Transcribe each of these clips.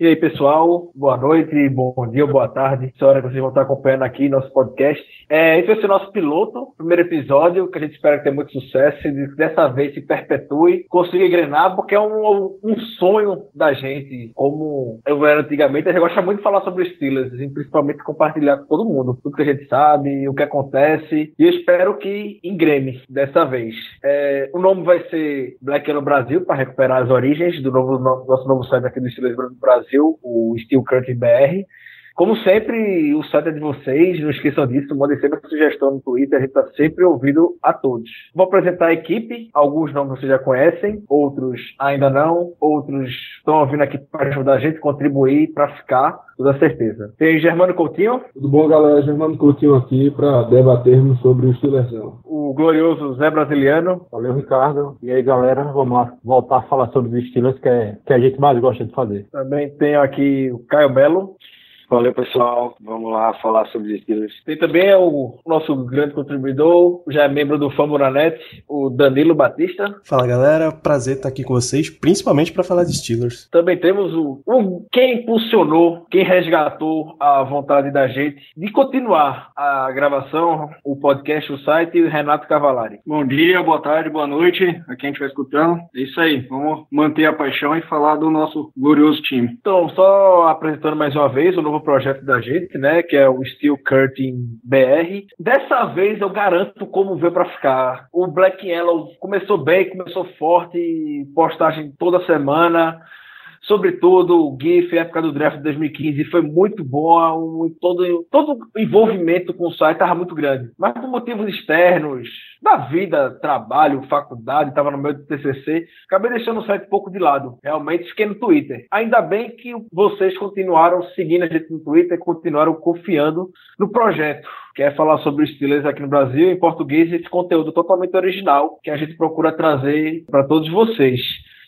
E aí, pessoal, boa noite, bom dia, boa tarde. Essa hora que vocês vão estar acompanhando aqui nosso podcast. É, esse vai ser o nosso piloto, primeiro episódio, que a gente espera que tenha muito sucesso e dessa vez se perpetue, consiga engrenar, porque é um, um sonho da gente, como eu era antigamente. A gente gosta muito de falar sobre os Steelers, e principalmente compartilhar com todo mundo, tudo que a gente sabe, o que acontece, e eu espero que engrene dessa vez. É, o nome vai ser Black Yellow Brasil, para recuperar as origens do novo, nosso novo site aqui do Steelers Brasil, o Steel Curtain BR. Como sempre, o site é de vocês, não esqueçam disso, mandem sempre a sugestão no Twitter, a gente está sempre ouvindo a todos. Vou apresentar a equipe, alguns nomes vocês já conhecem, outros ainda não, outros estão vindo aqui para ajudar a gente, contribuir para ficar, toda certeza. Tem Germano Coutinho. Tudo bom, galera? Germano Coutinho aqui para debatermos sobre o Steelersão. O glorioso Zé Brasiliano. Valeu, Ricardo. E aí, galera, vamos lá voltar a falar sobre os Steelers, que, é, que a gente mais gosta de fazer. Também tenho aqui o Caio Belo. Valeu, pessoal. Vamos lá falar sobre os Steelers. Tem também o nosso grande contribuidor, já é membro do Famuranet, o Danilo Batista. Fala, galera. Prazer estar aqui com vocês, principalmente para falar de Steelers. Também temos o, o, quem impulsionou, quem resgatou a vontade da gente de continuar a gravação, o podcast, o site, o Renato Cavalari. Bom dia, boa tarde, boa noite a quem estiver escutando. É isso aí. Vamos manter a paixão e falar do nosso glorioso time. Então, só apresentando mais uma vez o novo projeto da gente, né? Que é o Steel Curtain BR. Dessa vez eu garanto como veio para ficar. O Black Yellow começou bem, começou forte, postagem toda semana sobretudo o GIF, época do draft de 2015, foi muito boa, um, todo, todo envolvimento com o site estava muito grande. Mas por motivos externos, da vida, trabalho, faculdade, estava no meio do TCC, acabei deixando o site um pouco de lado. Realmente fiquei no Twitter. Ainda bem que vocês continuaram seguindo a gente no Twitter e continuaram confiando no projeto. Quer falar sobre os Steelers aqui no Brasil, em português, esse conteúdo totalmente original que a gente procura trazer para todos vocês.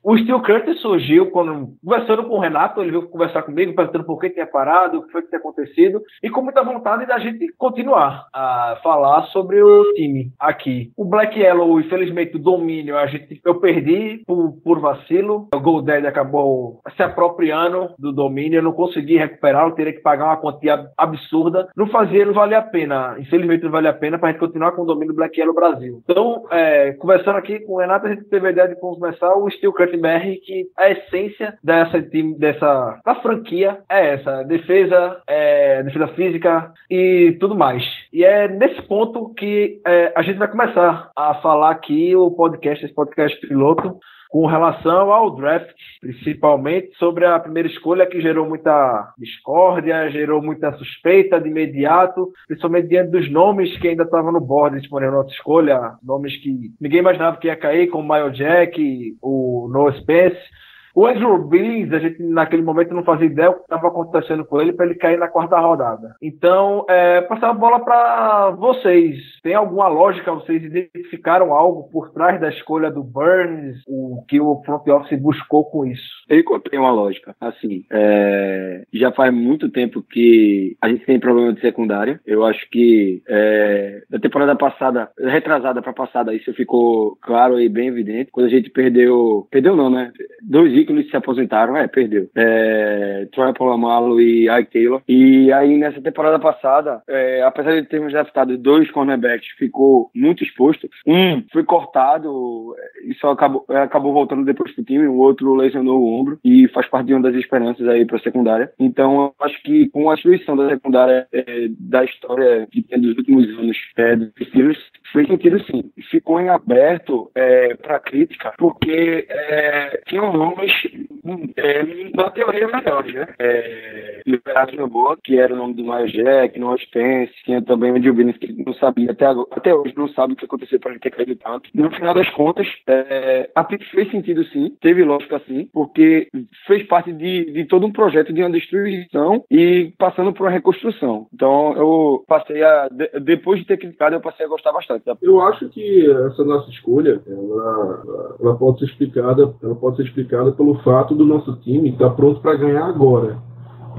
O Steel Curtis surgiu quando, conversando com o Renato, ele veio conversar comigo, perguntando por que tinha parado, o que foi que tinha acontecido, e com muita vontade da gente continuar a falar sobre o time aqui. O Black Yellow, infelizmente, o domínio, a gente, eu perdi por, por vacilo. O Goldad acabou se apropriando do domínio, eu não consegui recuperar, eu teria que pagar uma quantia absurda. Não fazia, não valia a pena. Infelizmente, não valia a pena para a gente continuar com o domínio do Black Yellow Brasil. Então, é, conversando aqui com o Renato, a gente teve a ideia de começar o Steel Curtis BR que a essência dessa dessa da franquia é essa. Defesa é, defesa física e tudo mais. E é nesse ponto que é, a gente vai começar a falar aqui o podcast esse podcast piloto com relação ao draft, principalmente sobre a primeira escolha que gerou muita discórdia, gerou muita suspeita de imediato, principalmente diante dos nomes que ainda estavam no board disponível nossa escolha, nomes que ninguém imaginava que ia cair, como o Jack, o Noah Spence, o Andrew Billings, a gente naquele momento não fazia ideia o que estava acontecendo com ele para ele cair na quarta rodada. Então, é, passar a bola para vocês. Tem alguma lógica? Vocês identificaram algo por trás da escolha do Burns? O que o front office buscou com isso? Eu encontrei uma lógica. Assim, é, já faz muito tempo que a gente tem problema de secundária. Eu acho que é, da temporada passada, retrasada para passada, isso ficou claro e bem evidente. Quando a gente perdeu, perdeu não, né? Dois ícones se aposentaram, é, perdeu. É, Troy Polamalu e Ike Taylor. E aí, nessa temporada passada, é, apesar de termos draftado dois cornerbacks, ficou muito exposto. Um foi cortado e só acabou, acabou voltando depois pro time, o outro lesionou o ombro e faz parte de uma das esperanças aí pra secundária. Então, acho que com a destruição da secundária é, da história que tem dos últimos anos é, dos Steelers, foi sentido sim. Ficou em aberto é, para crítica, porque é, tinham nomes é, na teoria melhores, né? É, Liberato que era o nome do Miles Jack, no Spence, tinha também o Bennett, que não sabia até, agora, até hoje, não sabe o que aconteceu para ele ter caído tanto. No final das contas, é, a pick fez sentido sim, teve lógica sim, porque fez parte de, de todo um projeto de uma destruição e passando por uma reconstrução. Então eu passei a, de, depois de ter criticado, eu passei a gostar bastante. Eu acho que essa nossa escolha, ela, ela pode ser explicada, ela pode ser explicada pelo fato do nosso time estar pronto para ganhar agora.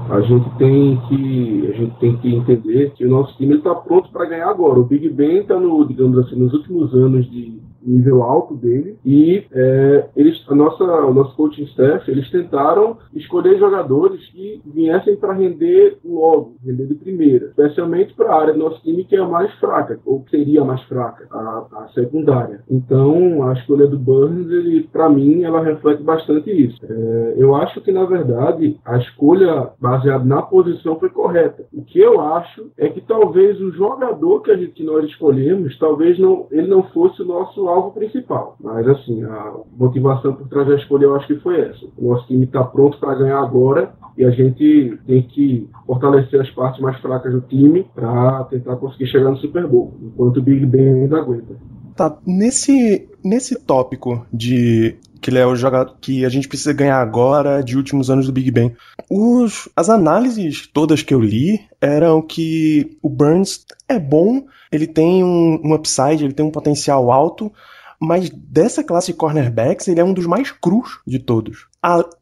A gente tem que a gente tem que entender que o nosso time está pronto para ganhar agora. O Big Ben está no, digamos assim, nos últimos anos de, nível alto dele e é, eles, a nossa, o nosso coaching staff, eles tentaram escolher jogadores que viessem para render logo, render de primeira, especialmente para a área do nosso time que é a mais fraca, ou que seria a mais fraca, a, a secundária. Então, a escolha do Burns, ele, para mim, ela reflete bastante isso. É, eu acho que, na verdade, a escolha baseada na posição foi correta. O que eu acho é que talvez o jogador que, a gente, nós escolhemos, talvez não, ele não fosse o nosso alvo principal. Mas, assim, a motivação por trás da escolha eu acho que foi essa. O nosso time está pronto para ganhar agora e a gente tem que fortalecer as partes mais fracas do time para tentar conseguir chegar no Super Bowl, enquanto o Big Ben ainda aguenta. Tá, nesse, nesse tópico de que ele é o jogador que a gente precisa ganhar agora de últimos anos do Big Ben. Os, as análises todas que eu li eram que o Burns é bom, ele tem um, um upside, ele tem um potencial alto, mas dessa classe de cornerbacks, ele é um dos mais crus de todos.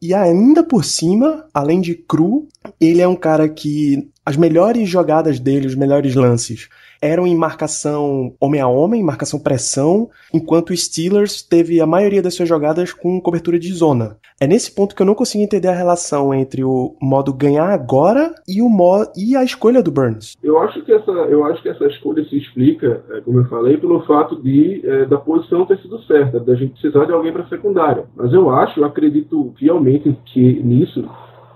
E ainda por cima, além de cru, ele é um cara que as melhores jogadas dele, os melhores lances, eram em marcação homem a homem, marcação pressão, enquanto o Steelers teve a maioria das suas jogadas com cobertura de zona. É nesse ponto que eu não consigo entender a relação entre o modo ganhar agora e o modo e a escolha do Burns. Eu acho que essa, eu acho que essa escolha se explica, é, como eu falei, pelo fato de é, da posição ter sido certa, da gente precisar de alguém para secundária. Mas eu acho, eu acredito fielmente que nisso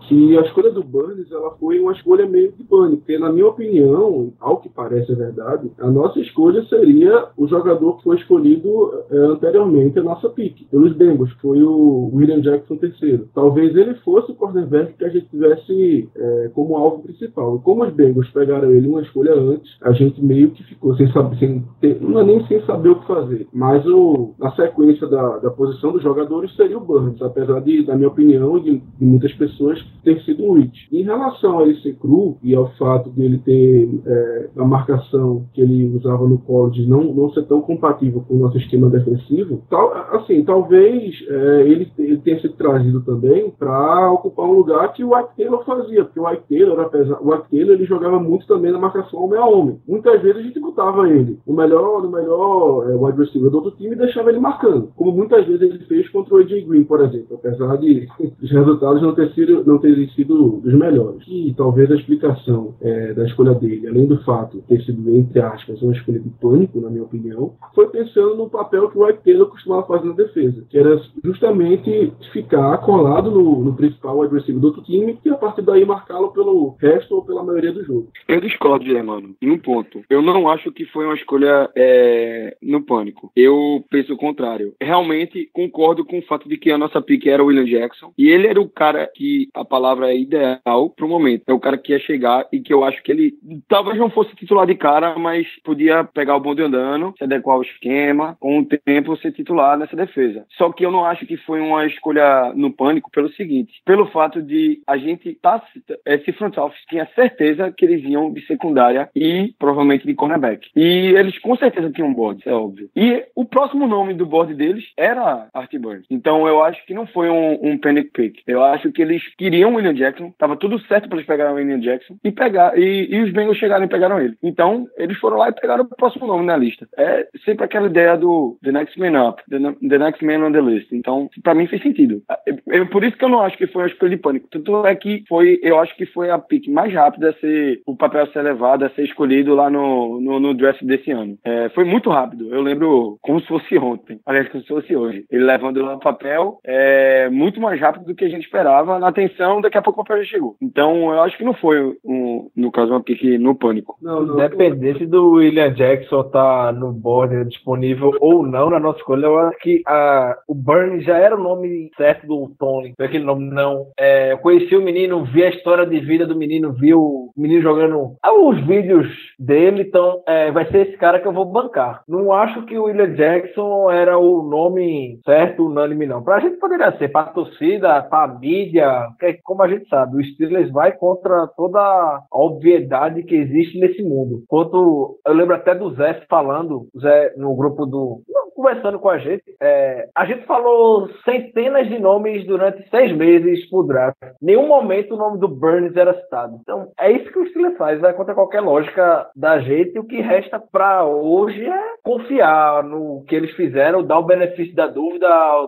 que a escolha do Burns ela foi uma escolha meio de pânico, porque na minha opinião, ao que parece é verdade, a nossa escolha seria o jogador que foi escolhido é, anteriormente, a nossa pique, pelos Bengals, foi o William Jackson terceiro. Talvez ele fosse o cornerback que a gente tivesse é, como alvo principal. E como os Bengals pegaram ele uma escolha antes, a gente meio que ficou sem saber, sem ter, não é nem sem saber o que fazer, mas o, na sequência da, da posição dos jogadores seria o Burns, apesar de, da minha opinião de, de muitas pessoas ter sido um hit. Em relação a ele ser cru e ao fato dele ter é, a marcação que ele usava no college não, não ser tão compatível com o nosso esquema defensivo, tal, assim, talvez é, ele, ele, tenha sido trazido também para ocupar um lugar que o White Taylor fazia, porque o White Taylor, apesar, o White Taylor ele jogava muito também na marcação homem a homem. Muitas vezes a gente botava ele no melhor, no melhor é, wide receiver do outro time e deixava ele marcando, como muitas vezes ele fez contra o AJ Green, por exemplo, apesar de os resultados não ter sido não ter terem sido dos melhores. E talvez a explicação é, da escolha dele, além do fato de ter sido, entre aspas, uma escolha de pânico, na minha opinião, foi pensando no papel que o White Taylor costumava fazer na defesa, que era justamente ficar colado no, no principal receiver do outro time e a partir daí marcá-lo pelo resto ou pela maioria do jogo. Eu discordo, mano, em um ponto. Eu não acho que foi uma escolha é, no pânico. Eu penso o contrário. Realmente concordo com o fato de que a nossa pick era o William Jackson e ele era o cara que a palavra palavra ideal pro momento. É o cara que ia chegar e que eu acho que ele talvez não fosse titular de cara, mas podia pegar o bonde andando, se adequar ao esquema, com o tempo ser titular nessa defesa. Só que eu não acho que foi uma escolha no pânico pelo seguinte, pelo fato de a gente tá esse front office tinha certeza que eles iam de secundária e provavelmente de cornerback. E eles com certeza tinham board, é óbvio. E o próximo nome do board deles era Art Burns. Então eu acho que não foi um, um panic pick. Eu acho que eles queriam William Jackson, tava tudo certo para eles pegarem o William Jackson e pegar e, e, os Bengals chegaram e pegaram ele. Então, eles foram lá e pegaram o próximo nome na lista. É sempre aquela ideia do the next man up, the, the next man on the list. Então, para mim fez sentido. É, é, por isso que eu não acho que foi uma escolha de pânico. Tanto é que foi, eu acho que foi a pick mais rápida a ser o papel a ser levado, a ser escolhido lá no, no, no draft desse ano. É, foi muito rápido. Eu lembro como se fosse ontem, aliás, como se fosse hoje. Ele levando lá o papel é, muito mais rápido do que a gente esperava, na atenção daqui a pouco o papel já chegou. Então, eu acho que não foi, um, no caso, uma pique no pânico. Não, não, Independente do William Jackson estar tá no board disponível ou não na nossa escolha, eu acho que a, o Burns já era o nome certo do Tony. Foi aquele nome, não. É, eu conheci o menino, vi a história de vida do menino, vi o menino jogando os vídeos dele, então é, vai ser esse cara que eu vou bancar. Não acho que o William Jackson era o nome certo, unânime, não. Pra gente poderia ser, pra torcida, pra mídia, como a gente sabe, o Steelers vai contra toda a obviedade que existe nesse mundo. Quanto eu lembro até do Zé falando, Zé no grupo do conversando com a gente, é, a gente falou centenas de nomes durante seis meses pro draft. Nenhum momento o nome do Burns era citado. Então, é isso que o Steelers faz, vai contra qualquer lógica da gente. O que resta para hoje é confiar no que eles fizeram, dar o benefício da dúvida.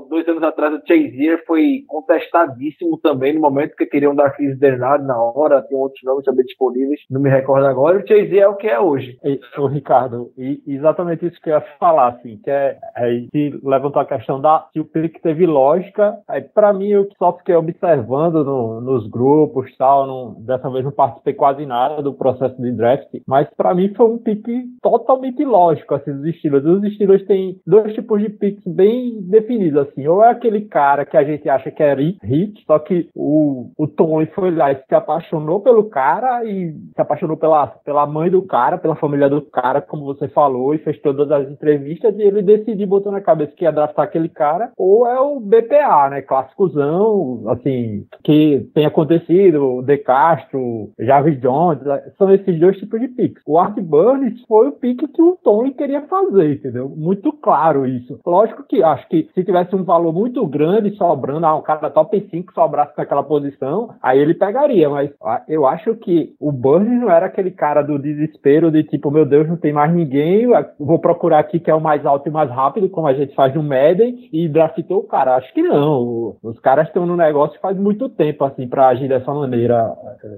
Dois anos atrás, o Chazier foi contestadíssimo também no momento que queriam dar Chris Bernard na hora, tem outros nomes também disponíveis, não me recordo agora. O Chazier é o que é hoje. O Ricardo, e exatamente isso que eu ia falar, assim, que é, é se levantou a questão da se o pick teve lógica. Aí, para mim, eu só fiquei observando no, nos grupos tal, não, dessa vez não participei quase nada do processo de draft, mas para mim foi um pick totalmente lógico, assim, dos. Os estilos têm dois tipos de picks bem definidos, assim, ou é aquele cara que a gente acha que é hit, só que o, o Tony foi lá e se apaixonou pelo cara e se apaixonou pela, pela mãe do cara, pela família do cara, como você falou, e fez todas as entrevistas e ele decidiu botar na cabeça que ia draftar aquele cara, ou é o BPA, né, clássicozão, assim, que tem acontecido, De Castro, Jarvis Jones, são esses dois tipos de picks. O Art Burns foi o pick que o Tony queria fazer, entendeu? Muito claro isso. Lógico que acho que se tivesse um valor muito grande sobrando, ah, um cara top 5 sobrasse naquela posição, aí ele pegaria, mas ah, eu acho que o Burns não era aquele cara do desespero de tipo, meu Deus, não tem mais ninguém, vou procurar aqui que é o mais alto e mais rápido, como a gente faz no Madden, e draftou o cara. Acho que não. Os caras estão no negócio faz muito tempo, assim, para agir dessa maneira.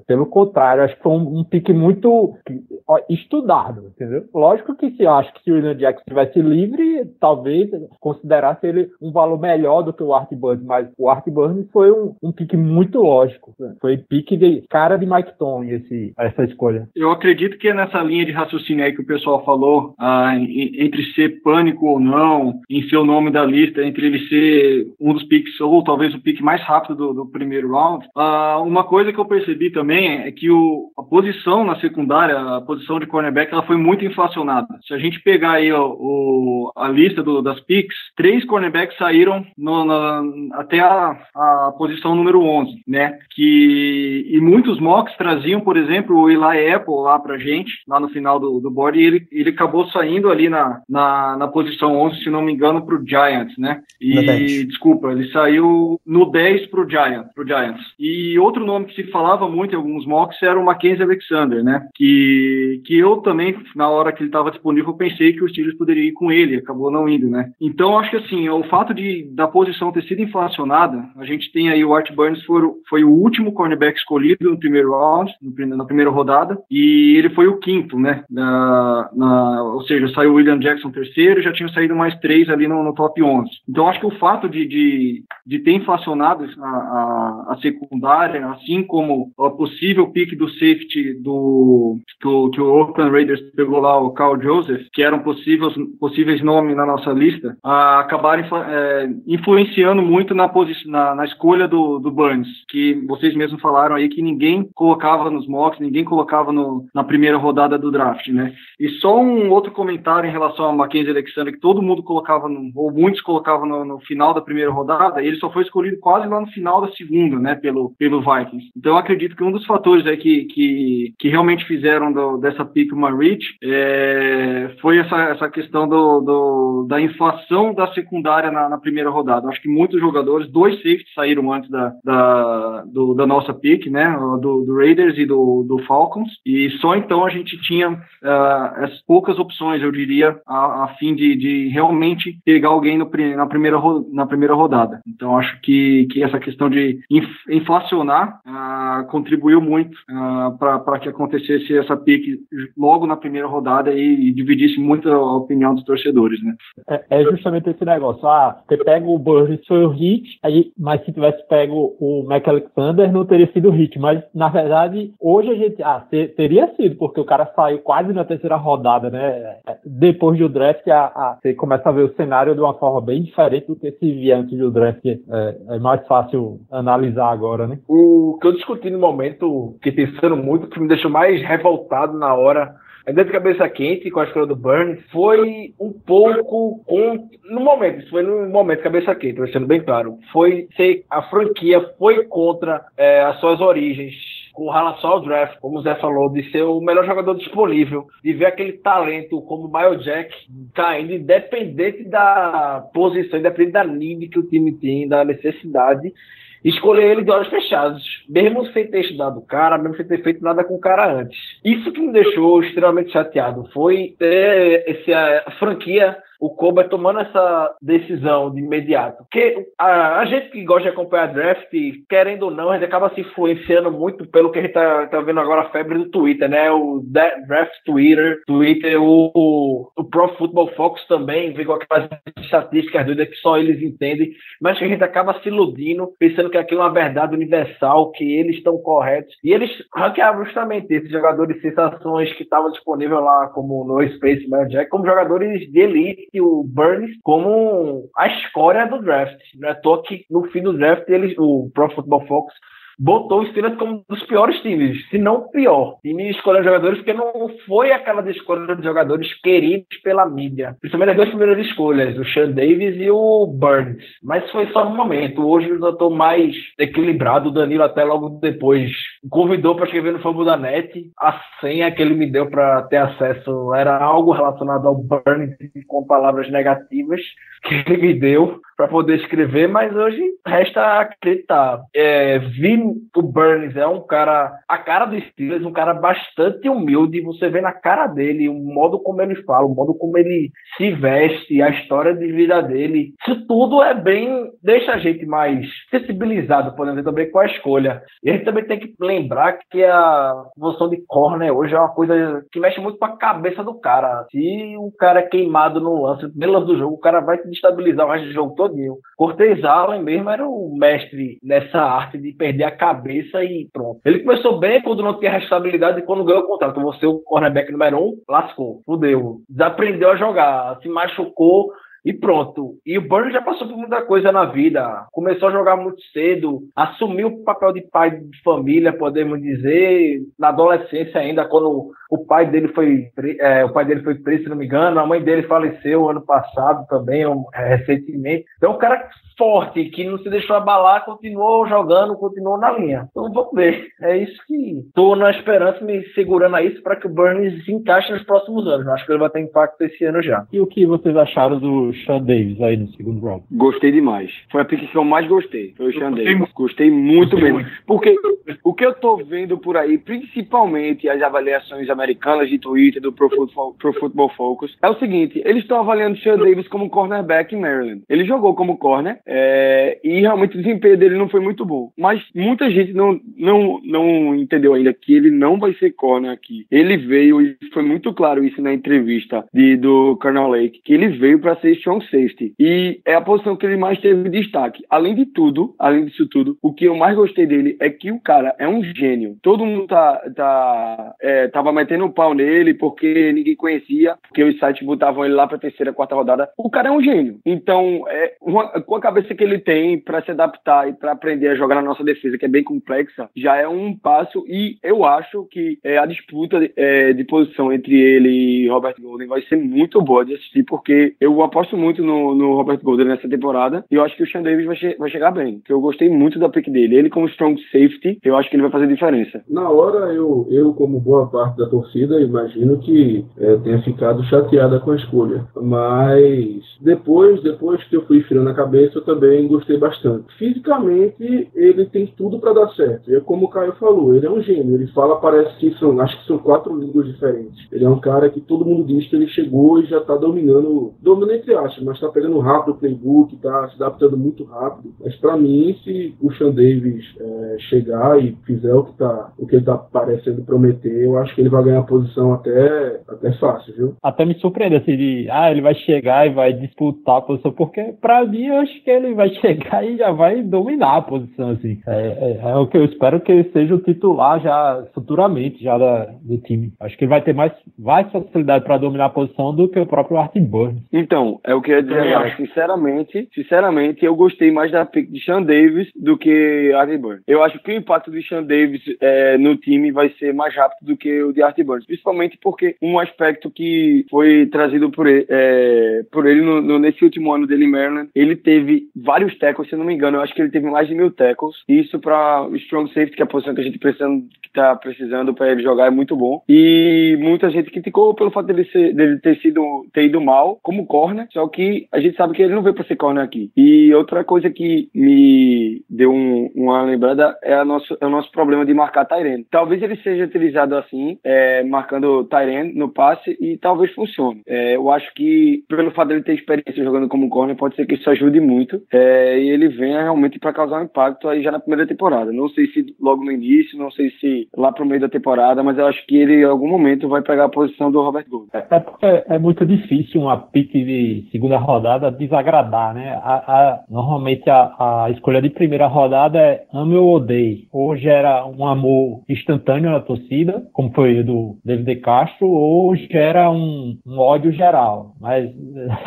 Pelo contrário, acho que foi um, um pique muito estudado, entendeu? Lógico que se acho que se o William Jackson estivesse livre, talvez considerasse ele um valor melhor do que o Art Burns, mas o Art Burns foi um, um pique muito lógico. Foi pique de cara de Mike Tony esse, essa escolha. Eu acredito que é nessa linha de raciocínio aí que o pessoal falou, ah, entre ser pânico ou não, em ser o nome da lista, entre ele ser um dos piques ou talvez o pique mais rápido do, do primeiro round. Ah, uma coisa que eu percebi também é que o, a posição na secundária, a posição de cornerback, ela foi muito inflacionada. Se a gente pegar aí o a lista do, das picks, três cornerbacks saíram no, na, até a, a posição número 11, né? Que, e muitos mocks traziam, por exemplo, o Eli Apple lá pra gente, lá no final do, do board, e ele, ele acabou saindo ali na, na, na posição 11, se não me engano, pro Giants, né? E, desculpa, ele saiu no 10 pro Giants, pro Giants. E outro nome que se falava muito em alguns mocks era o Mackenzie Alexander, né? Que, que eu também, na hora que ele estava disponível, pensei que o Steelers poderia ir com ele, acabou não indo, né? Então, acho que assim, o fato de da posição ter sido inflacionada, a gente tem aí o Art Burns foi, foi o último cornerback escolhido no primeiro round, na primeira rodada, e ele foi o quinto, né? Na, na, ou seja, saiu o William Jackson terceiro, já tinham saído mais três ali no, no top 11. Então, acho que o fato de, de, de ter inflacionado a, a, a secundária, assim como o possível pick do safety do que o, que o Oakland Raiders pegou lá, o Carl Joseph, que eram possíveis, possíveis nomes na nossa lista, a, acabaram é, influenciando muito na, na, na escolha do, do Burns, que vocês mesmos falaram aí que ninguém colocava nos mocks, ninguém colocava no, na primeira rodada do draft, né? E só um outro comentário em relação a Mackenzie Alexander, que todo mundo colocava, no, ou muitos colocavam no, no, final da primeira rodada, ele só foi escolhido quase lá no final da segunda, né, pelo, pelo Vikings. Então acredito que um dos fatores aí que, que, que realmente fizeram do, dessa pick uma reach é, foi essa, essa questão do, do, da inflação da secundária na, na primeira rodada. Acho que muitos jogadores, dois safeties saíram antes da, da, do, da nossa pick, né, do, do Raiders e do, do, Falcons, e só então a gente tinha uh, as poucas opções, eu diria, a, a fim de, de, realmente pegar alguém no, na, primeira, na primeira rodada. Então acho que, que essa questão de inflacionar uh, contribuiu muito uh, para que acontecesse essa pick logo na primeira rodada e, e, dividisse muito a opinião dos torcedores, né? É, é justamente esse negócio. Ah, você pega o Burris foi o hit, aí, mas se tivesse pego o Mac Alexander não teria sido hit, mas na verdade hoje a gente ah, ter, teria sido porque o cara saiu quase na terceira rodada, né? Depois do draft a, a, começa a ver o cenário de uma forma bem diferente do que se via antes do draft. É, é mais fácil analisar agora, né? O que eu discuti no momento, que pensando muito, que me deixou mais revoltado na hora ainda de cabeça quente com a escolha do Burns, foi um pouco com, no momento, isso foi no momento cabeça quente, sendo bem claro, foi ser a franquia foi contra é, as suas origens com relação ao draft, como o Zé falou, de ser o melhor jogador disponível, de ver aquele talento como o Miles Jack caindo, independente da posição, independente da nível que o time tem, da necessidade, escolher ele de olhos fechados, mesmo sem ter estudado o cara, mesmo sem ter feito nada com o cara antes. Isso que me deixou extremamente chateado foi ter esse, a franquia o Kobe tomando essa decisão de imediato. Porque a, a, gente que gosta de acompanhar draft, querendo ou não, a gente acaba se influenciando muito pelo que a gente tá, tá vendo agora a febre do Twitter, né? O draft Twitter, Twitter, o, o, o Pro Football Focus também, vem com aquelas estatísticas doidas que só eles entendem, mas que a gente acaba se iludindo, pensando que aquilo é uma verdade universal, que eles estão corretos. E eles ranqueavam justamente esses jogadores sensações que estavam disponíveis lá, como no Space Jack, como jogadores de elite o Burns como a escória do draft. Não é à toa que no fim do draft eles, o Pro Football Focus botou o Steelers como um dos piores times, se não o pior. Time escolhendo jogadores porque não foi aquela escolha de jogadores queridos pela mídia. Principalmente as duas primeiras escolhas, o Sean Davis e o Burns. Mas foi só no momento. Hoje eu estou mais equilibrado. O Danilo até logo depois convidou para escrever no Fabo da Net. A senha que ele me deu para ter acesso era algo relacionado ao Burns com palavras negativas que ele me deu para poder escrever, mas hoje resta acreditar. É, vi o Burns é um cara, a cara do Steelers, um cara bastante humilde. Você vê na cara dele o modo como ele fala, o modo como ele se veste, a história de vida dele. Isso tudo é bem, deixa a gente mais sensibilizado, por exemplo, também com a escolha. E a gente também tem que lembrar que a posição de corner hoje é uma coisa que mexe muito com a cabeça do cara. Se o cara é queimado no lance, no lance do jogo, o cara vai se destabilizar o resto do jogo todinho. Cortez Allen mesmo era o mestre nessa arte de perder a cabeça e pronto. Ele começou bem quando não tinha restabilidade e quando ganhou o contrato. Você, o cornerback número um, lascou, fudeu. Desaprendeu a jogar, se machucou e pronto. E o Burns já passou por muita coisa na vida. Começou a jogar muito cedo, assumiu o papel de pai de família, podemos dizer, na adolescência ainda, quando o pai dele foi, é, o pai dele foi preso, se não me engano, a mãe dele faleceu ano passado também, recentemente. Então, um cara forte, que não se deixou abalar, continuou jogando, continuou na linha. Então, vamos ver. É isso que estou na esperança, me segurando a isso, para que o Burns se encaixe nos próximos anos. Acho que ele vai ter impacto esse ano já. E o que vocês acharam do Sean Davis aí no segundo round? Gostei demais. Foi a pick que eu mais gostei. Foi o Sean Davis. Gostei muito mesmo. Porque o que eu tô vendo por aí, principalmente as avaliações americanas de Twitter do Pro Football, Pro Football Focus, é o seguinte: eles estão avaliando o Sean Davis como cornerback em Maryland. Ele jogou como corner é, e realmente o desempenho dele não foi muito bom. Mas muita gente não, não, não entendeu ainda que ele não vai ser corner aqui. Ele veio, e foi muito claro isso na entrevista de, do Colonel Lake, que ele veio para ser strong safety. E é a posição que ele mais teve destaque. Além de tudo, além disso tudo, o que eu mais gostei dele é que o cara é um gênio. Todo mundo tá, tá, é, tava metendo um pau nele porque ninguém conhecia, porque os sites botavam ele lá pra terceira, quarta rodada. O cara é um gênio. Então, é, uma, com a cabeça que ele tem para se adaptar e para aprender a jogar na nossa defesa, que é bem complexa, já é um passo. E eu acho que é, a disputa de, é, de posição entre ele e Robert Golden vai ser muito boa de assistir, porque eu aposto muito no, no Robert Golden nessa temporada e eu acho que o Sean Davis vai, che vai chegar bem. Que eu gostei muito da pick dele. Ele como strong safety, eu acho que ele vai fazer diferença. Na hora, eu, eu como boa parte da torcida, imagino que é, tenha ficado chateada com a escolha. Mas depois, depois que eu fui esfriando a cabeça, eu também gostei bastante. Fisicamente, ele tem tudo para dar certo. E é como o Caio falou, ele é um gênio. Ele fala, parece que são, acho que são quatro línguas diferentes. Ele é um cara que todo mundo diz que ele chegou e já está dominando, entre aspas, mas está pegando rápido o playbook, está se adaptando muito rápido. Mas para mim, se o Sean Davis é, chegar e fizer o que, tá, o que ele está parecendo prometer, eu acho que ele vai ganhar posição até, até fácil, viu? Até me surpreende assim de, ah, ele vai chegar e vai disputar a posição, porque para mim eu acho que ele vai chegar e já vai dominar a posição, assim. É, é, é o que eu espero que ele seja o titular já futuramente já da, do time. Acho que ele vai ter mais, mais facilidade para dominar a posição do que o próprio Artin Burns. Então, é, É o que eu ia dizer agora. Sinceramente, sinceramente, eu gostei mais da pick de Sean Davis do que Artie Burns. Eu acho que o impacto de Sean Davis é, no time vai ser mais rápido do que o de Artie Burns. Principalmente porque um aspecto que foi trazido por ele, é, por ele no, no, nesse último ano dele em Maryland, ele teve vários tackles, se não me engano, eu acho que ele teve mais de mil tackles. Isso para o strong safety, que é a posição que a gente precisa, que tá precisando para ele jogar, é muito bom. E muita gente criticou pelo fato dele, ser, dele ter sido ter ido mal como corner, só que a gente sabe que ele não veio para ser corner aqui. E outra coisa que me deu um, uma lembrada é, a nosso, é o nosso problema de marcar Tyrene. Talvez ele seja utilizado assim, é, marcando Tyrene no passe e talvez funcione. É, eu acho que pelo fato dele ter experiência jogando como corner, pode ser que isso ajude muito é, e ele venha realmente para causar um impacto aí já na primeira temporada. Não sei se logo no início, não sei se lá pro meio da temporada, mas eu acho que ele em algum momento vai pegar a posição do Robert Gold. É, é, é muito difícil uma pique de segunda rodada desagradar, né? A, a, normalmente a, a, escolha de primeira rodada é ame ou odeie. Ou gera um amor instantâneo na torcida, como foi o do David Castro, ou gera um, um ódio geral. Mas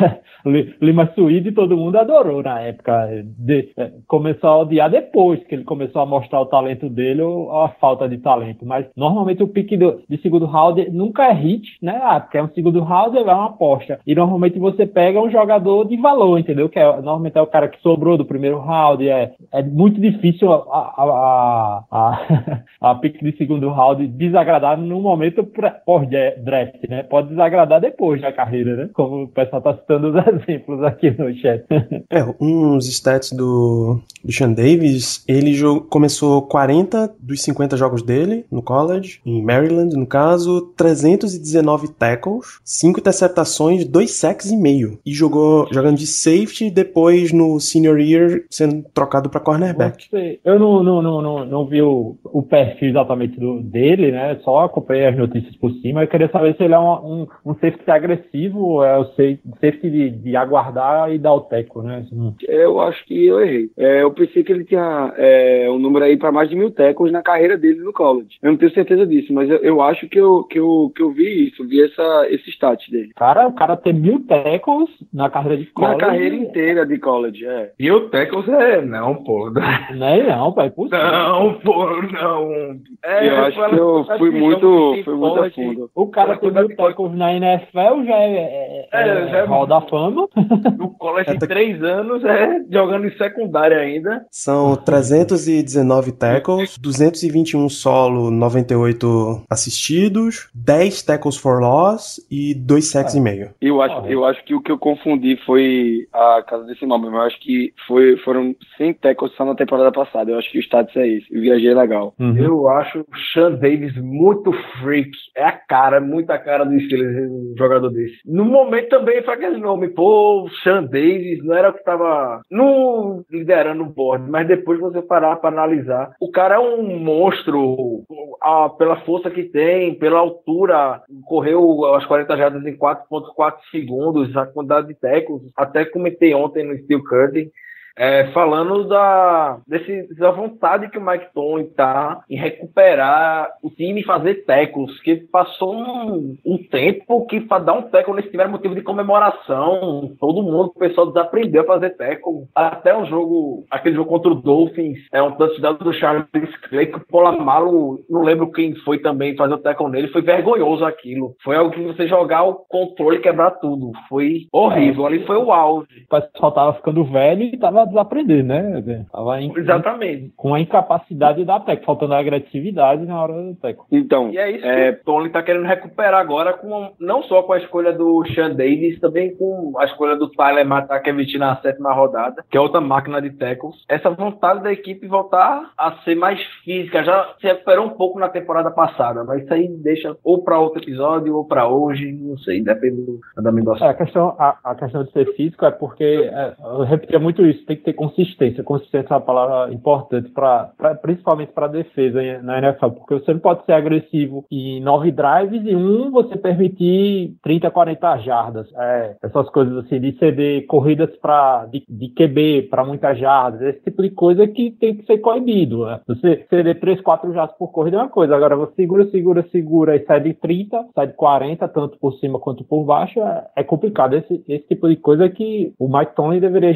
Lima Suíde todo mundo adorou na época. De, é, começou a odiar depois que ele começou a mostrar o talento dele ou a falta de talento. Mas normalmente o pique do, de segundo round nunca é hit, né? Ah, porque é um segundo round, é uma aposta. E normalmente você pega um jogador de valor, entendeu? Que é, normalmente é o cara que sobrou do primeiro round. É, é muito difícil a, a, a, a, a pique de segundo round desagradar no momento pós-draft, né? Pode desagradar depois da carreira, né? Como o pessoal tá citando os exemplos aqui no chat. É, uns stats do, do Sean Davis, ele começou 40 dos 50 jogos dele no college, em Maryland, no caso, 319 tackles, 5 interceptações, 2 sacks e meio. E jogou jogando de safety, depois no senior year sendo trocado para cornerback. Eu não, não, não, não, não vi o, o perfil exatamente do, dele, né? Só acompanhei as notícias por cima. Eu queria saber se ele é um, um, um safety agressivo ou é o safety de, de aguardar e dar o teco, né? Eu acho que eu errei. É, eu pensei que ele tinha é, um número aí para mais de mil tecos na carreira dele no college. Eu não tenho certeza disso, mas eu, eu acho que eu, que, eu, que eu vi isso, vi essa, esse stat dele. Cara, o cara tem mil tecos na carreira de college. Na carreira inteira de college, é. Mil tecos é. Não, pô. Não é não, pai. Não, pô, não. É, eu acho que eu fui muito, fui muito a fundo. O cara tem mil tecos na NFL já é, é, é, é já é Hall da Fama. No college de três anos é jogando em secundária ainda. São 319 tackles, 221 solo, 98 assistidos, 10 tackles for loss e 2 sacks ah. e meio. Eu acho, eu acho que o que eu confundi foi a casa desse nome, mas eu acho que foi, foram 100 tackles só na temporada passada. Eu acho que o status é esse. Eu viajei legal. Uhum. Eu acho o Sean Davis muito freak. É a cara, muita cara do Steelers, um jogador desse. No momento também foi aquele nome, pô, Sean Davis, não era o que tava no, liderando o board, mas depois você parar para analisar. O cara é um monstro a, pela força que tem, pela altura, correu as 40 jardas em 4.4 segundos, a quantidade de tackles, até comentei ontem no Steel Curtain, é, falando da, desse, da vontade que o Mike Tony tá em recuperar o time e fazer tecos, que passou um, um tempo que para dar um teco nesse time era motivo de comemoração, todo mundo, o pessoal desaprendeu a fazer teco, até um jogo, aquele jogo contra o Dolphins, é um touchdown do Charles Clay, que o Polamalo, não lembro quem foi também fazer o teco nele, foi vergonhoso aquilo, foi algo que você jogar o controle e quebrar tudo, foi horrível, ali foi o auge. O pessoal tava ficando velho e tava desaprender, né? Tava em, Exatamente. Com a incapacidade da Teco, faltando a agressividade na hora do Teco. Então, e é isso é... que o Tony tá querendo recuperar agora, com, não só com a escolha do Sean Davis, também com a escolha do Tyler Matakevich na sétima rodada, que é outra máquina de tackles. Essa vontade da equipe voltar a ser mais física, já se recuperou um pouco na temporada passada, mas isso aí deixa ou para outro episódio ou para hoje, não sei, depende do andamento é, a questão a, a, questão de ser físico é porque, é, eu repetia muito isso, tem tem que ter consistência. Consistência é uma palavra importante, pra, pra principalmente para defesa na NFL, porque você não pode ser agressivo em nove drives e um você permitir 30, 40 jardas. É, essas coisas assim, de ceder corridas pra, de, de QB para muitas jardas, esse tipo de coisa que tem que ser coibido. Né? Você ceder 3, 4 jardas por corrida é uma coisa, agora você segura, segura, segura e sai de 30, sai de 40, tanto por cima quanto por baixo, é, é complicado. Esse, esse tipo de coisa que o Mike Tony deveria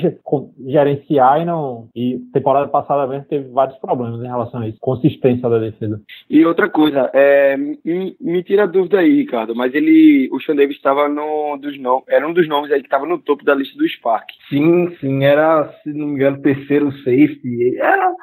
gerenciar e não. E temporada passada mesmo teve vários problemas em relação a isso, consistência da defesa. E outra coisa, é, me, me tira a dúvida aí, Ricardo, mas ele, o Sean Davis estava no dos nomes, era um dos nomes aí que estava no topo da lista do Spark. Sim, sim, era, se não me engano, terceiro safety. Era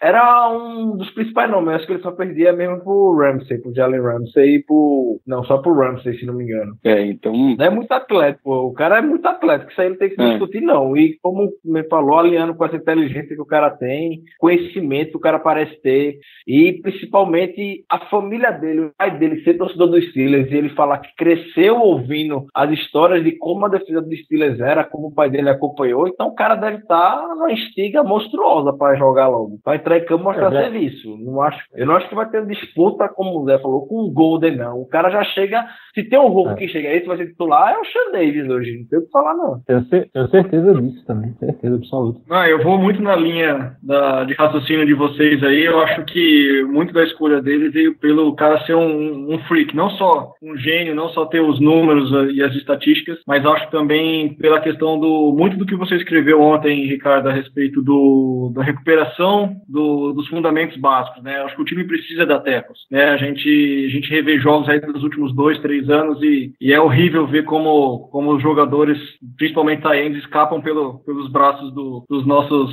era um dos principais nomes. Acho que ele só perdia mesmo pro Ramsey, pro Jalen Ramsey e pro. Não, só pro Ramsey, se não me engano. É, então. Não é muito atlético, O cara é muito atlético. Isso aí não tem que se é. discutir, não. E como me falou, aliando com essa inteligência que o cara tem, conhecimento que o cara parece ter, e principalmente a família dele, o pai dele ser torcedor dos Steelers, e ele falar que cresceu ouvindo as histórias de como a defesa dos Steelers era, como o pai dele acompanhou. Então o cara deve estar numa estiga monstruosa para jogar logo. Pra entrar em campo mostrar é, serviço. Não acho, eu não acho que vai ter disputa, como o Zé falou, com o Golden, não. O cara já chega. Se tem um roubo é. que chega aí, se vai ser titular, é o Sean Davis hoje. Não tem o que falar, não. Tenho, tenho certeza disso também, certeza absoluta. Ah, eu vou muito na linha da, de raciocínio de vocês aí. Eu acho que muito da escolha dele veio pelo cara ser um, um freak, não só um gênio, não só ter os números e as estatísticas, mas acho também pela questão do muito do que você escreveu ontem, Ricardo, a respeito do, da recuperação do do, dos fundamentos básicos, né? Acho que o time precisa da tecos, né? A gente, a gente revê jogos aí dos últimos dois, três anos e, e é horrível ver como, como os jogadores, principalmente Taendes, escapam pelo, pelos braços do, dos nossos,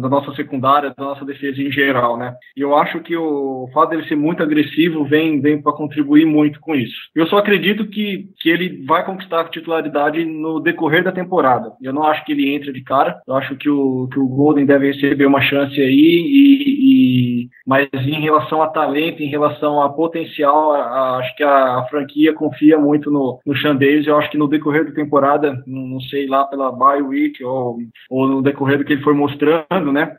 da nossa secundária, da nossa defesa em geral, né? E eu acho que o fato dele ser muito agressivo vem, vem para contribuir muito com isso. Eu só acredito que, que ele vai conquistar a titularidade no decorrer da temporada. Eu não acho que ele entre de cara. Eu acho que o, que o Golden deve receber uma chance aí e, e, mas em relação a talento, em relação a potencial, a, a, acho que a, a, franquia confia muito no, no Sean Davis. Eu acho que no decorrer da temporada, não, não sei lá pela bye week ou, ou no decorrer do que ele foi mostrando, né?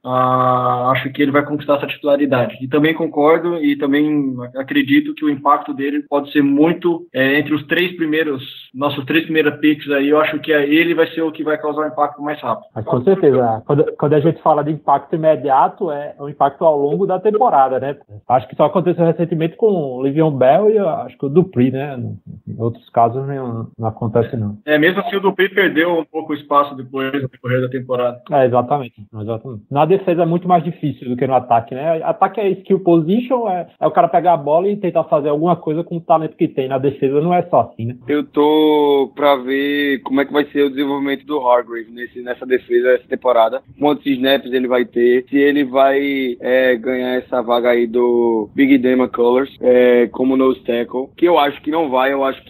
acho que ele vai conquistar essa titularidade. E também concordo e também acredito que o impacto dele pode ser muito é, entre os três primeiros, nossos três primeiros picks aí. Eu acho que é, ele vai ser o que vai causar o impacto mais rápido. Mas, com certeza. Quando, quando a gente fala de impacto imediato, é o impacto ao longo da temporada, né? Acho que só aconteceu recentemente com o Livion Bell e acho que o Dupri, né? Em outros casos não, não acontece não. É, mesmo assim o Dupri perdeu um pouco o espaço depois do decorrer da temporada. É, exatamente, exatamente. Na defesa é muito mais difícil do que no ataque, né? Ataque é skill position, é, é o cara pegar a bola e tentar fazer alguma coisa com o talento que tem. Na defesa não é só assim, né? Eu tô pra ver como é que vai ser o desenvolvimento do Hargrave nesse, nessa defesa essa temporada. Quantos snaps ele vai ter, se ele vai vai é, ganhar essa vaga aí do Big Dan McCullers é, como nose tackle, que eu acho que não vai, eu acho que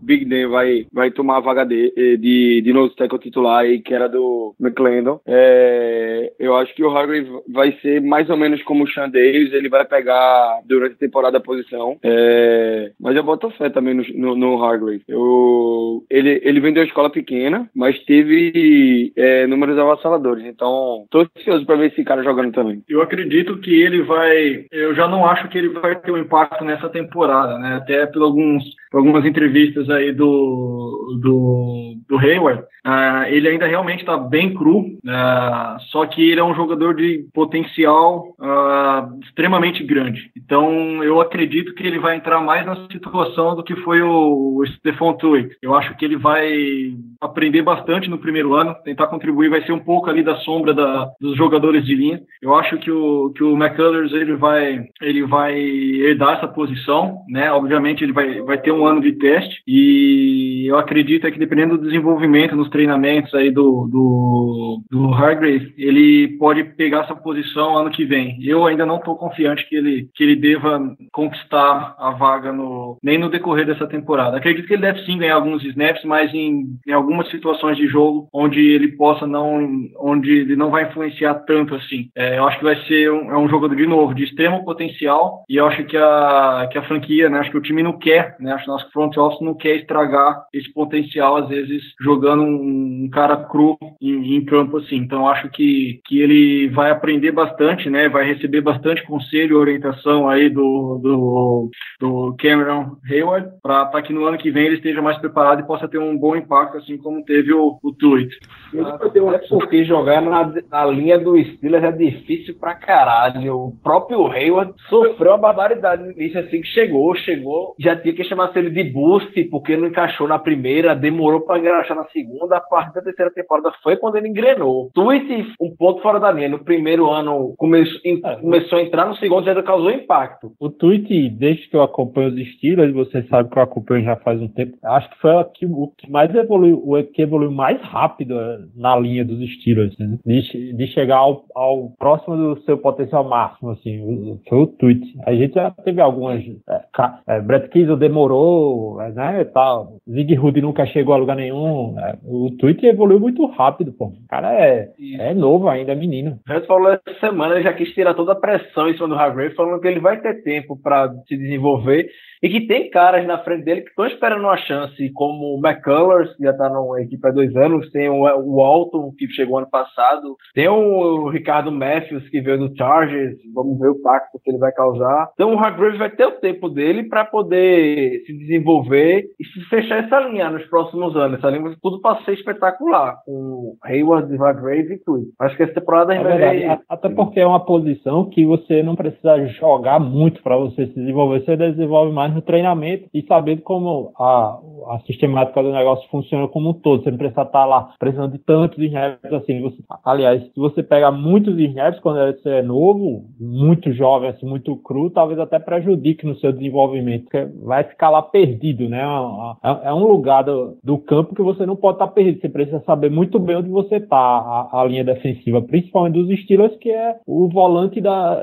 Big Dan vai, vai tomar a vaga de, de, de nose tackle titular aí, que era do McClendon. É, eu acho que o Hargrave vai ser mais ou menos como o Sean Davis, ele vai pegar durante a temporada a posição, é, mas eu boto fé também no, no, no Hargrave. Eu, ele, ele vem de uma escola pequena, mas teve é, números avassaladores, então tô ansioso para ver esse cara jogando também. Eu acredito que ele vai. Eu já não acho que ele vai ter um impacto nessa temporada, né? Até por, alguns, algumas entrevistas aí do, do, do Hayward. Uh, ele ainda realmente está bem cru, uh, só que ele é um jogador de potencial uh, extremamente grande. Então eu acredito que ele vai entrar mais na situação do que foi o, o Stephon Tuitt. Eu acho que ele vai aprender bastante no primeiro ano, tentar contribuir, vai ser um pouco ali da sombra da, dos jogadores de linha. Eu acho que o, que o McCullers ele vai, ele vai herdar essa posição, né? Obviamente ele vai, vai ter um ano de teste e eu acredito é que dependendo do desenvolvimento nos treinamentos aí do, do, do Hargrave, ele pode pegar essa posição ano que vem. Eu ainda não estou confiante que ele, que ele deva conquistar a vaga no, nem no decorrer dessa temporada. Acredito que ele deve sim ganhar alguns snaps, mas em, em algumas situações de jogo onde ele possa não, onde ele não vai influenciar tanto assim. É, eu acho que vai ser um, é um jogador de novo de extremo potencial e eu acho que a, que a franquia, né, acho que o time não quer, né, acho acho que o front office não quer estragar esse potencial, às vezes, jogando um, cara cru em, em, campo assim. Então, acho que, que ele vai aprender bastante, né? Vai receber bastante conselho e orientação aí do, do, do Cameron Hayward, para que no ano que vem ele esteja mais preparado e possa ter um bom impacto, assim como teve o, o Tweet. É porque jogar na, na linha do Steelers é difícil pra caralho. O próprio Hayward sofreu uma barbaridade nisso assim que chegou, chegou, já tinha que chamar ele de boost, porque não encaixou na primeira, demorou pra encaixar na segunda, a partir da terceira temporada foi quando ele engrenou. Tweet, um ponto fora da linha. No primeiro ano começou, é. começou a entrar, no segundo já causou impacto. O Tweet, desde que eu acompanho os Steelers, você sabe que eu acompanho já faz um tempo, acho que foi o que, o que mais evoluiu, o que evoluiu mais rápido é, na linha dos Steelers, né? de, de chegar ao, ao próximo do seu potencial máximo, assim, foi o Tweet. A gente já teve algumas. É, é, Brett Kiesel demorou, é, né? Tal. Zig Rudy nunca chegou a lugar nenhum. É, o Tweet evoluiu muito rápido, pô. O cara é, é novo ainda, é menino. A gente falou essa semana, já quis tirar toda a pressão em cima do Hargrave, falando que ele vai ter tempo para se desenvolver e que tem caras na frente dele que estão esperando uma chance, como o McCullers, que já está na equipe há dois anos, tem o, o Alton, que chegou ano passado, tem o Ricardo Matthews, que veio do Chargers, vamos ver o pacto que ele vai causar. Então o Hargrave vai ter o tempo dele para poder se desenvolver e se fechar essa linha nos próximos anos. Essa linha tudo para ser espetacular, com Hayward, Hargrave e tudo. Acho que essa temporada é verdade, Até porque é uma posição que você não precisa jogar muito para você se desenvolver, você desenvolve mais no treinamento e sabendo como a, a sistemática do negócio funciona como um todo. Você não precisa estar lá precisando de tantos snaps assim. Você, aliás, se você pega muitos snaps quando você é novo, muito jovem, assim, muito cru, talvez até prejudique no seu desenvolvimento, porque vai ficar lá perdido, né? É, é, é um lugar do, do campo que você não pode estar perdido. Você precisa saber muito bem onde você está, a, a linha defensiva, principalmente dos estilos, que é o volante da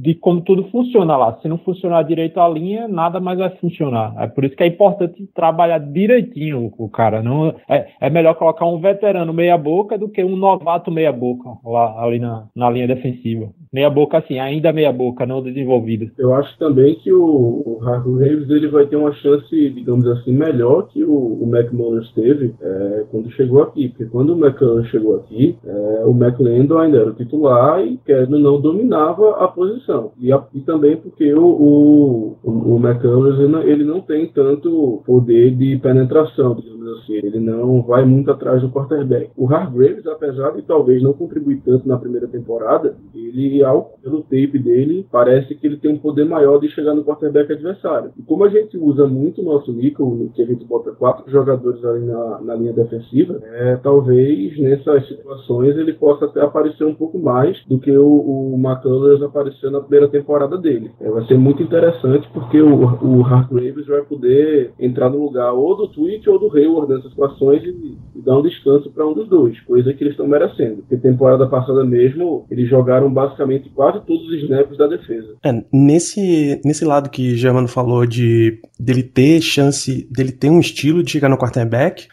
de como tudo funciona lá. Se não funcionar direito a linha, nada mais vai funcionar. É por isso que é importante trabalhar direitinho o cara. Não é, é melhor colocar um veterano meia boca do que um novato meia boca lá ali na, na linha defensiva. Meia boca assim, ainda meia boca, não desenvolvida. Eu acho também que o, o Harvey ele vai ter uma chance, digamos assim, melhor que o, o McManus teve é, quando chegou aqui. Porque quando o McCann chegou aqui, é, o McLendon ainda era o titular e querendo não dominava a posição. E, a, e também porque o, o, o McCullers ele não tem tanto poder de penetração, digamos assim. Ele não vai muito atrás do quarterback. O Hargraves, apesar de talvez não contribuir tanto na primeira temporada, ele, ao, pelo tape dele, parece que ele tem um poder maior de chegar no quarterback adversário. E como a gente usa muito o nosso nickel, que a gente bota quatro jogadores ali na, na linha defensiva, é, talvez nessas situações ele possa até aparecer um pouco mais do que o, o McCullers apareceu na primeira temporada dele. É, vai ser muito interessante porque o, o Hargraves vai poder entrar no lugar ou do Twitch ou do Hayward nessas situações e, e dar um descanso para um dos dois, coisa que eles estão merecendo. Porque temporada passada mesmo, eles jogaram basicamente quase todos os snaps da defesa. É, nesse, nesse lado que Germano falou de dele ter chance, dele ter um estilo de chegar no quarterback,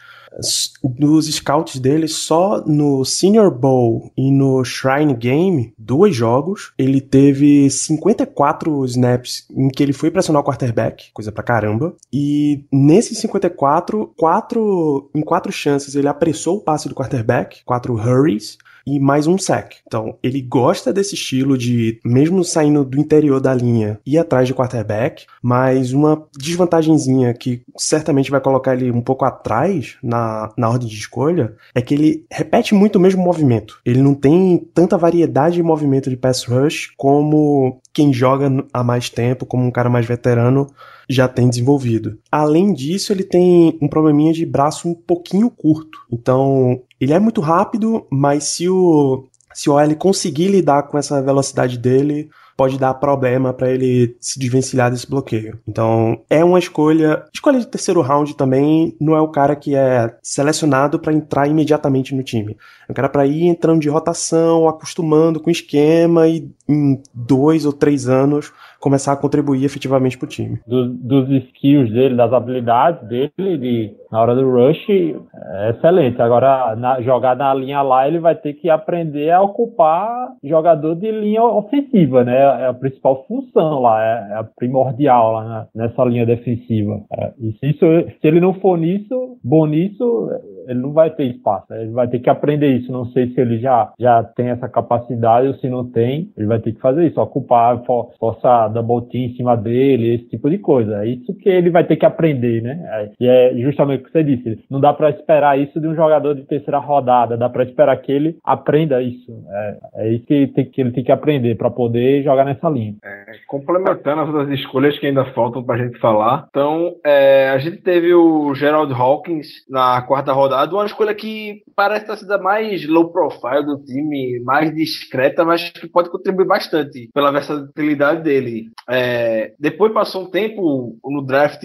dos scouts dele, só no Senior Bowl e no Shrine Game, dois jogos, ele teve 54 snaps em que ele foi pressionar o quarterback, coisa pra caramba. E nesses 54, quatro, em quatro chances ele apressou o passe do quarterback, quatro hurries, e mais um sack. Então, ele gosta desse estilo de, mesmo saindo do interior da linha, ir atrás de quarterback, mas uma desvantagenzinha que certamente vai colocar ele um pouco atrás na, na ordem de escolha é que ele repete muito o mesmo movimento. Ele não tem tanta variedade de movimento de pass rush como quem joga há mais tempo, como um cara mais veterano, já tem desenvolvido. Além disso, ele tem um probleminha de braço um pouquinho curto. Então, ele é muito rápido, mas se o se o OL conseguir lidar com essa velocidade dele, pode dar problema para ele se desvencilhar desse bloqueio. Então, é uma escolha, escolha de terceiro round também, não é o cara que é selecionado para entrar imediatamente no time. É um cara para ir entrando de rotação, acostumando com o esquema e em dois ou três anos começar a contribuir efetivamente pro time. Do, dos skills dele, das habilidades dele, de, na hora do rush, é excelente. Agora, na, jogar na linha lá, ele vai ter que aprender a ocupar jogador de linha ofensiva, né? É a principal função lá, é, é a primordial lá na, nessa linha defensiva. É, e se, isso, se ele não for nisso, bom nisso, ele não vai ter espaço. Né? Ele vai ter que aprender isso. Não sei se ele já, já tem essa capacidade ou se não tem. Ele vai ter que fazer isso, ocupar, for, forçar double team em cima dele, esse tipo de coisa. É isso que ele vai ter que aprender, né? É, e é justamente o que você disse. Não dá para esperar isso de um jogador de terceira rodada. Dá para esperar que ele aprenda isso. É, é isso que, tem, que ele tem que aprender para poder jogar nessa linha. É, complementando as outras escolhas que ainda faltam para a gente falar. Então, é, a gente teve o Gerald Hawkins na quarta rodada, uma escolha que parece ter sido a mais low profile do time, mais discreta, mas que pode contribuir bastante pela versatilidade dele. É, depois passou um tempo no draft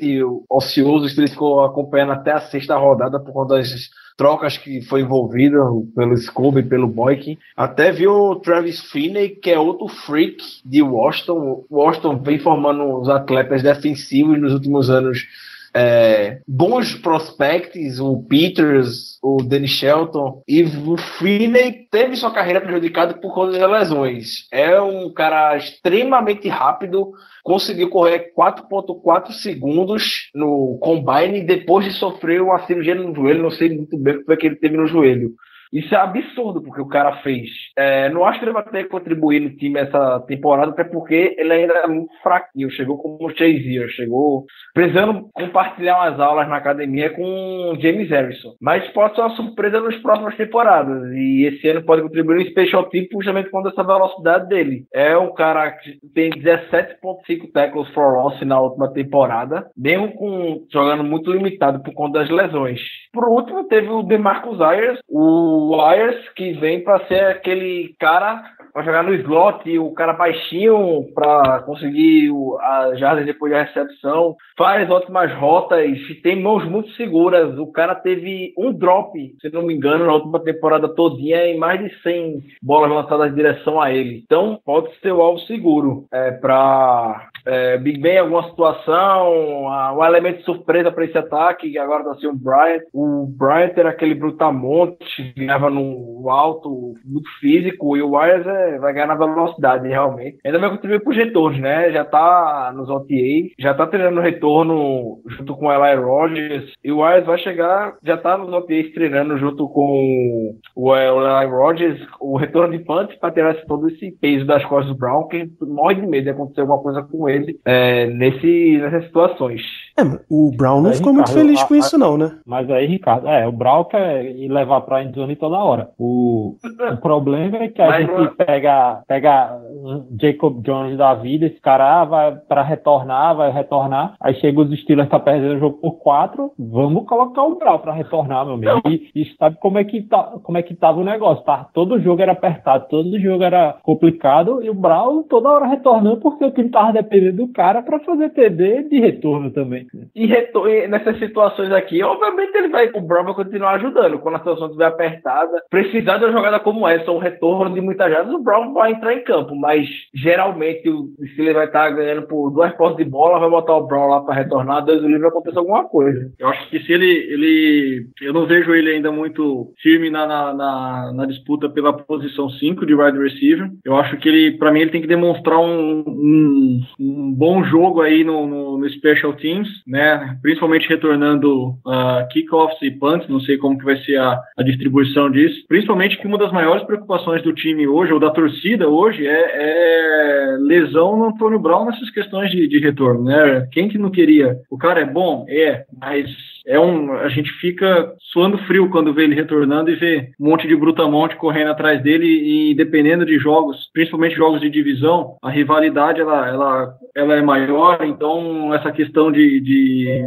ocioso, ele ficou acompanhando até a sexta rodada por conta das trocas que foi envolvida pelo Scooby e pelo Boykin. Até viu o Travis Finney, que é outro freak de Washington. Washington vem formando os atletas defensivos nos últimos anos é, bons prospects, o Peters, o Danny Shelton, e o Freeney teve sua carreira prejudicada por conta das lesões. É um cara extremamente rápido, conseguiu correr 4.4 segundos no combine depois de sofrer uma cirurgia no joelho, não sei muito bem o que foi que ele teve no joelho. Isso é absurdo porque o cara fez. É, não acho que ele vai ter que contribuir no time essa temporada, até porque ele ainda é muito fraquinho. Chegou como chazier, chegou precisando compartilhar umas aulas na academia com James Harrison. Mas pode ser uma surpresa nas próximas temporadas. E esse ano pode contribuir no Special Team justamente com essa velocidade dele. É um cara que tem 17.5 tackles for loss na última temporada, mesmo com jogando muito limitado por conta das lesões. Por último, teve o DeMarcus Ayers, o Wires, que vem para ser aquele cara para jogar no slot, o cara baixinho para conseguir as jardas depois da recepção, faz ótimas rotas, tem mãos muito seguras. O cara teve um drop, se não me engano, na última temporada todinha em mais de 100 bolas lançadas em direção a ele. Então pode ser o alvo seguro é, para é, Big Ben alguma situação, um elemento de surpresa para esse ataque, que agora está sendo o Bryant. O Bryant era aquele brutamonte, ganhava no alto, muito físico, e o Wires é, vai ganhar na velocidade, realmente. Ainda vai contribuir para os retornos, né? Já está nos OTA, já está treinando retorno junto com Eli Rogers, e o Wires vai chegar, já está nos OTAs treinando junto com o Eli Rogers, o retorno de punch para tirar todo esse peso das costas do Brown, que morre de medo de acontecer alguma coisa com ele é, nesse, nessas situações. É, o Brown não aí, ficou Ricardo, muito feliz com a, isso, não, né? Mas aí, Ricardo, é, o Brown quer ir levar pra endzone toda hora. O, o problema é que a mas, gente pega, pega um Jacob Jones da vida, esse cara ah, vai para retornar, vai retornar, aí chega os Steelers tá perdendo o jogo por quatro, vamos colocar o Brown para retornar, meu amigo. E, e, sabe como é que tá, como é que tava o negócio, tá? Todo jogo era apertado, todo jogo era complicado e o Brown toda hora retornando porque o time tava dependendo do cara para fazer TD de retorno também. E, retor nessas situações aqui, obviamente ele vai, o Brown vai continuar ajudando. Quando a situação estiver apertada, precisar de uma jogada como essa, um retorno de muitas jardas, o Brown vai entrar em campo. Mas geralmente, se ele vai estar ganhando por duas postas de bola, vai botar o Brown lá para retornar, Deus o livre acontecer alguma coisa. Eu acho que se ele, ele. Eu não vejo ele ainda muito firme na, na, na, na disputa pela posição 5 de wide receiver. Eu acho que ele, para mim, ele tem que demonstrar um, um, um bom jogo aí no, no, no Special Teams né? Principalmente retornando uh, kickoffs e punts, não sei como que vai ser a, a, distribuição disso. Principalmente que uma das maiores preocupações do time hoje, ou da torcida hoje, é, é lesão no Antônio Brown nessas questões de, de retorno, né? Quem que não queria? O cara é bom? É, mas é um, a gente fica suando frio quando vê ele retornando e vê um monte de brutamonte correndo atrás dele e dependendo de jogos, principalmente jogos de divisão, a rivalidade ela, ela, ela é maior, então essa questão de, de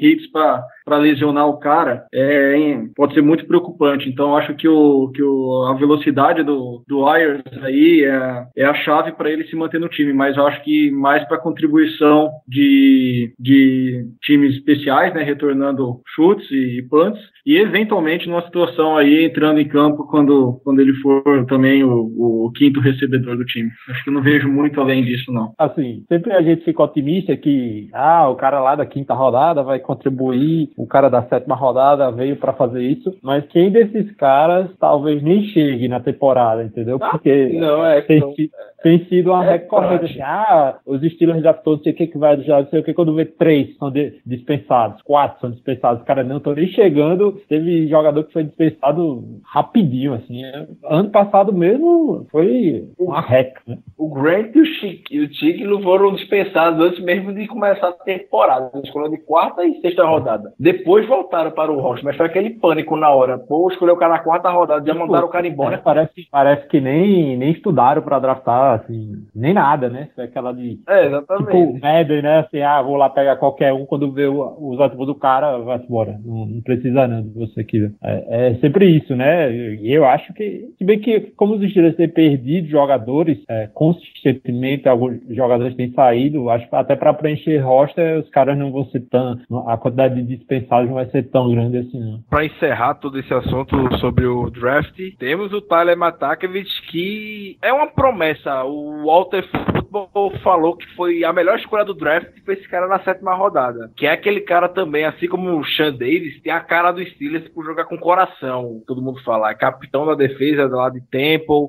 hits para para lesionar o cara é, pode ser muito preocupante. Então acho que, o, que o, a velocidade do, do Ayers aí é, é a chave para ele se manter no time, mas acho que mais para contribuição de, de times especiais, né, retornando chutes e punts, e eventualmente numa situação aí entrando em campo quando, quando ele for também o, o quinto recebedor do time. Acho que não vejo muito além disso, não. Assim, sempre a gente fica otimista que ah, o cara lá da quinta rodada vai contribuir o cara da sétima rodada veio para fazer isso, mas quem desses caras talvez nem chegue na temporada, entendeu? Ah, Porque não, é, tem, não, tem sido uma é recorrente assim, ah, os Steelers já todos, não sei o que que vai, já sei o que, quando vê três são de, dispensados, quatro são dispensados, os caras não estão nem chegando, teve jogador que foi dispensado rapidinho, assim, ano passado mesmo foi uma rec, né? O Grant e o Chic, e o foram dispensados antes mesmo de começar a temporada, escolha de quarta e sexta rodada. Depois voltaram para o roster, mas foi aquele pânico na hora. Pô, escolheu o cara na quarta rodada, já mandaram o cara embora. É, parece, parece que nem, nem estudaram para draftar, assim, nem nada, né? Foi aquela de. É, exatamente. Tipo, Madden, né? Assim, ah, vou lá pegar qualquer um, quando vê os atributos do cara, vai embora. Não, não precisa não de você aqui. É, é, sempre isso, né? E eu acho que, se bem que, como os Steelers têm perdido jogadores é, consistentemente, alguns jogadores têm saído, acho que até para preencher roster, os caras não vão ser tão. A quantidade de dispensados não vai ser tão grande assim, não. Para encerrar todo esse assunto sobre o draft, temos o Tyler Matakevich, que é uma promessa. O Walter Football falou que foi a melhor escolha do draft foi esse cara na sétima rodada. Que é aquele cara também, assim como o Sean Davis, tem a cara do Steelers por jogar com coração. Todo mundo fala. É capitão da defesa lá de Temple.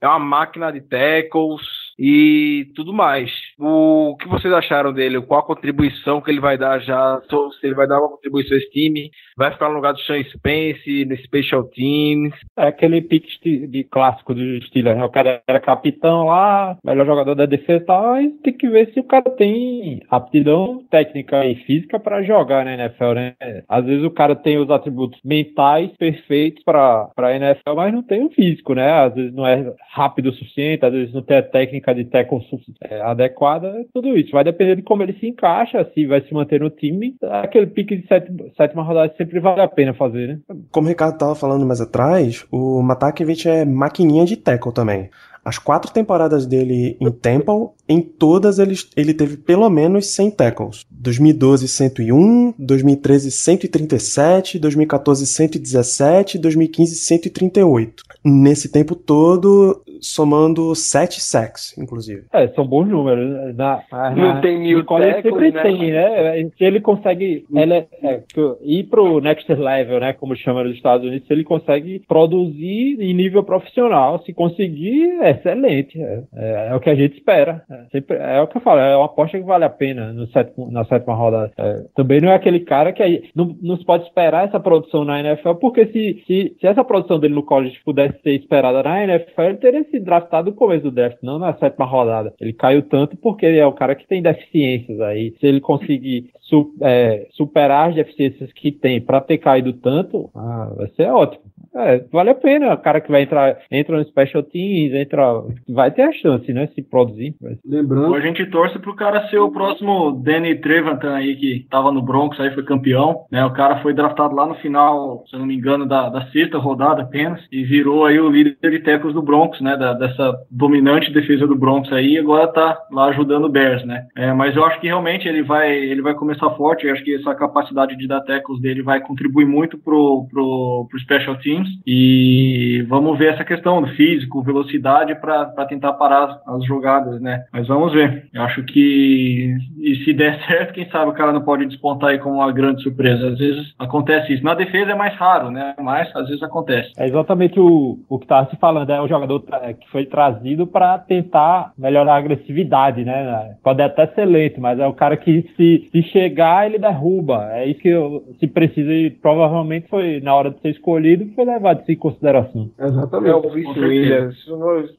É uma máquina de tackles e tudo mais. O que vocês acharam dele? Qual a contribuição que ele vai dar já? Se ele vai dar uma contribuição a esse time? Vai ficar no lugar do Sean Spence, no Special Teams? É aquele pique de, clássico do Steelers, né? O cara era capitão lá, melhor jogador da defesa e tal, e tem que ver se o cara tem aptidão técnica e física para jogar na NFL, né? Às vezes o cara tem os atributos mentais perfeitos para a NFL, mas não tem o físico, né? Às vezes não é rápido o suficiente, às vezes não tem a técnica de tackle é, adequada, tudo isso. Vai depender de como ele se encaixa, se vai se manter no time. Aquele pique de sétima, sétima rodada sempre vale a pena fazer, né? Como o Ricardo estava falando mais atrás, o Matakevich é maquininha de tackle também. As quatro temporadas dele em Temple, em todas ele, ele teve pelo menos 100 tackles. 2012, 101, 2013, 137, 2014, 117, 2015, 138. Nesse tempo todo, somando 7 sacks, inclusive. É, são bons números. Na, na, Não tem mil tackles, sempre né? tem, né? Se ele consegue ele, é, ir pro next level, né, como chama nos Estados Unidos, se ele consegue produzir em nível profissional, se conseguir, é excelente. É, é, é o que a gente espera. É, sempre, é o que eu falo, é uma aposta que vale a pena no sétimo, na sétima rodada. É, também não é aquele cara que aí, não, não se pode esperar essa produção na NFL, porque se, se, se essa produção dele no college pudesse ser esperada na NFL, ele teria sido draftado no começo do draft, não na sétima rodada. Ele caiu tanto porque ele é o cara que tem deficiências aí. Se ele conseguir su, é, superar as deficiências que tem para ter caído tanto, ah, vai ser ótimo. É, vale a pena. O cara que vai entrar, entra no Special Teams, entra, vai ter a chance, né? Se produzir. Lembrando. A gente torce pro cara ser o próximo Danny Trevantan aí, que tava no Broncos, aí foi campeão. Né? O cara foi draftado lá no final, se eu não me engano, da, da sexta rodada apenas, e virou aí o líder de tecos do Broncos, né? Da, dessa dominante defesa do Broncos aí, agora tá lá ajudando o Bears, né? É, mas eu acho que realmente ele vai, ele vai começar forte. Eu acho que essa capacidade de dar tecos dele vai contribuir muito pro, pro, pro Special Teams. E vamos ver essa questão do físico, velocidade para tentar parar as jogadas, né? Mas vamos ver. Eu acho que e se der certo, quem sabe o cara não pode despontar aí como uma grande surpresa. Às vezes acontece isso. Na defesa é mais raro, né? Mas às vezes acontece. É exatamente o, o que estava se falando. É o jogador que foi trazido para tentar melhorar a agressividade, né? Pode até ser lento, mas é o cara que se, se chegar, ele derruba. É isso que eu, se precisa e provavelmente foi na hora de ser escolhido, foi levado isso em consideração. Exatamente. É o Vice Williams.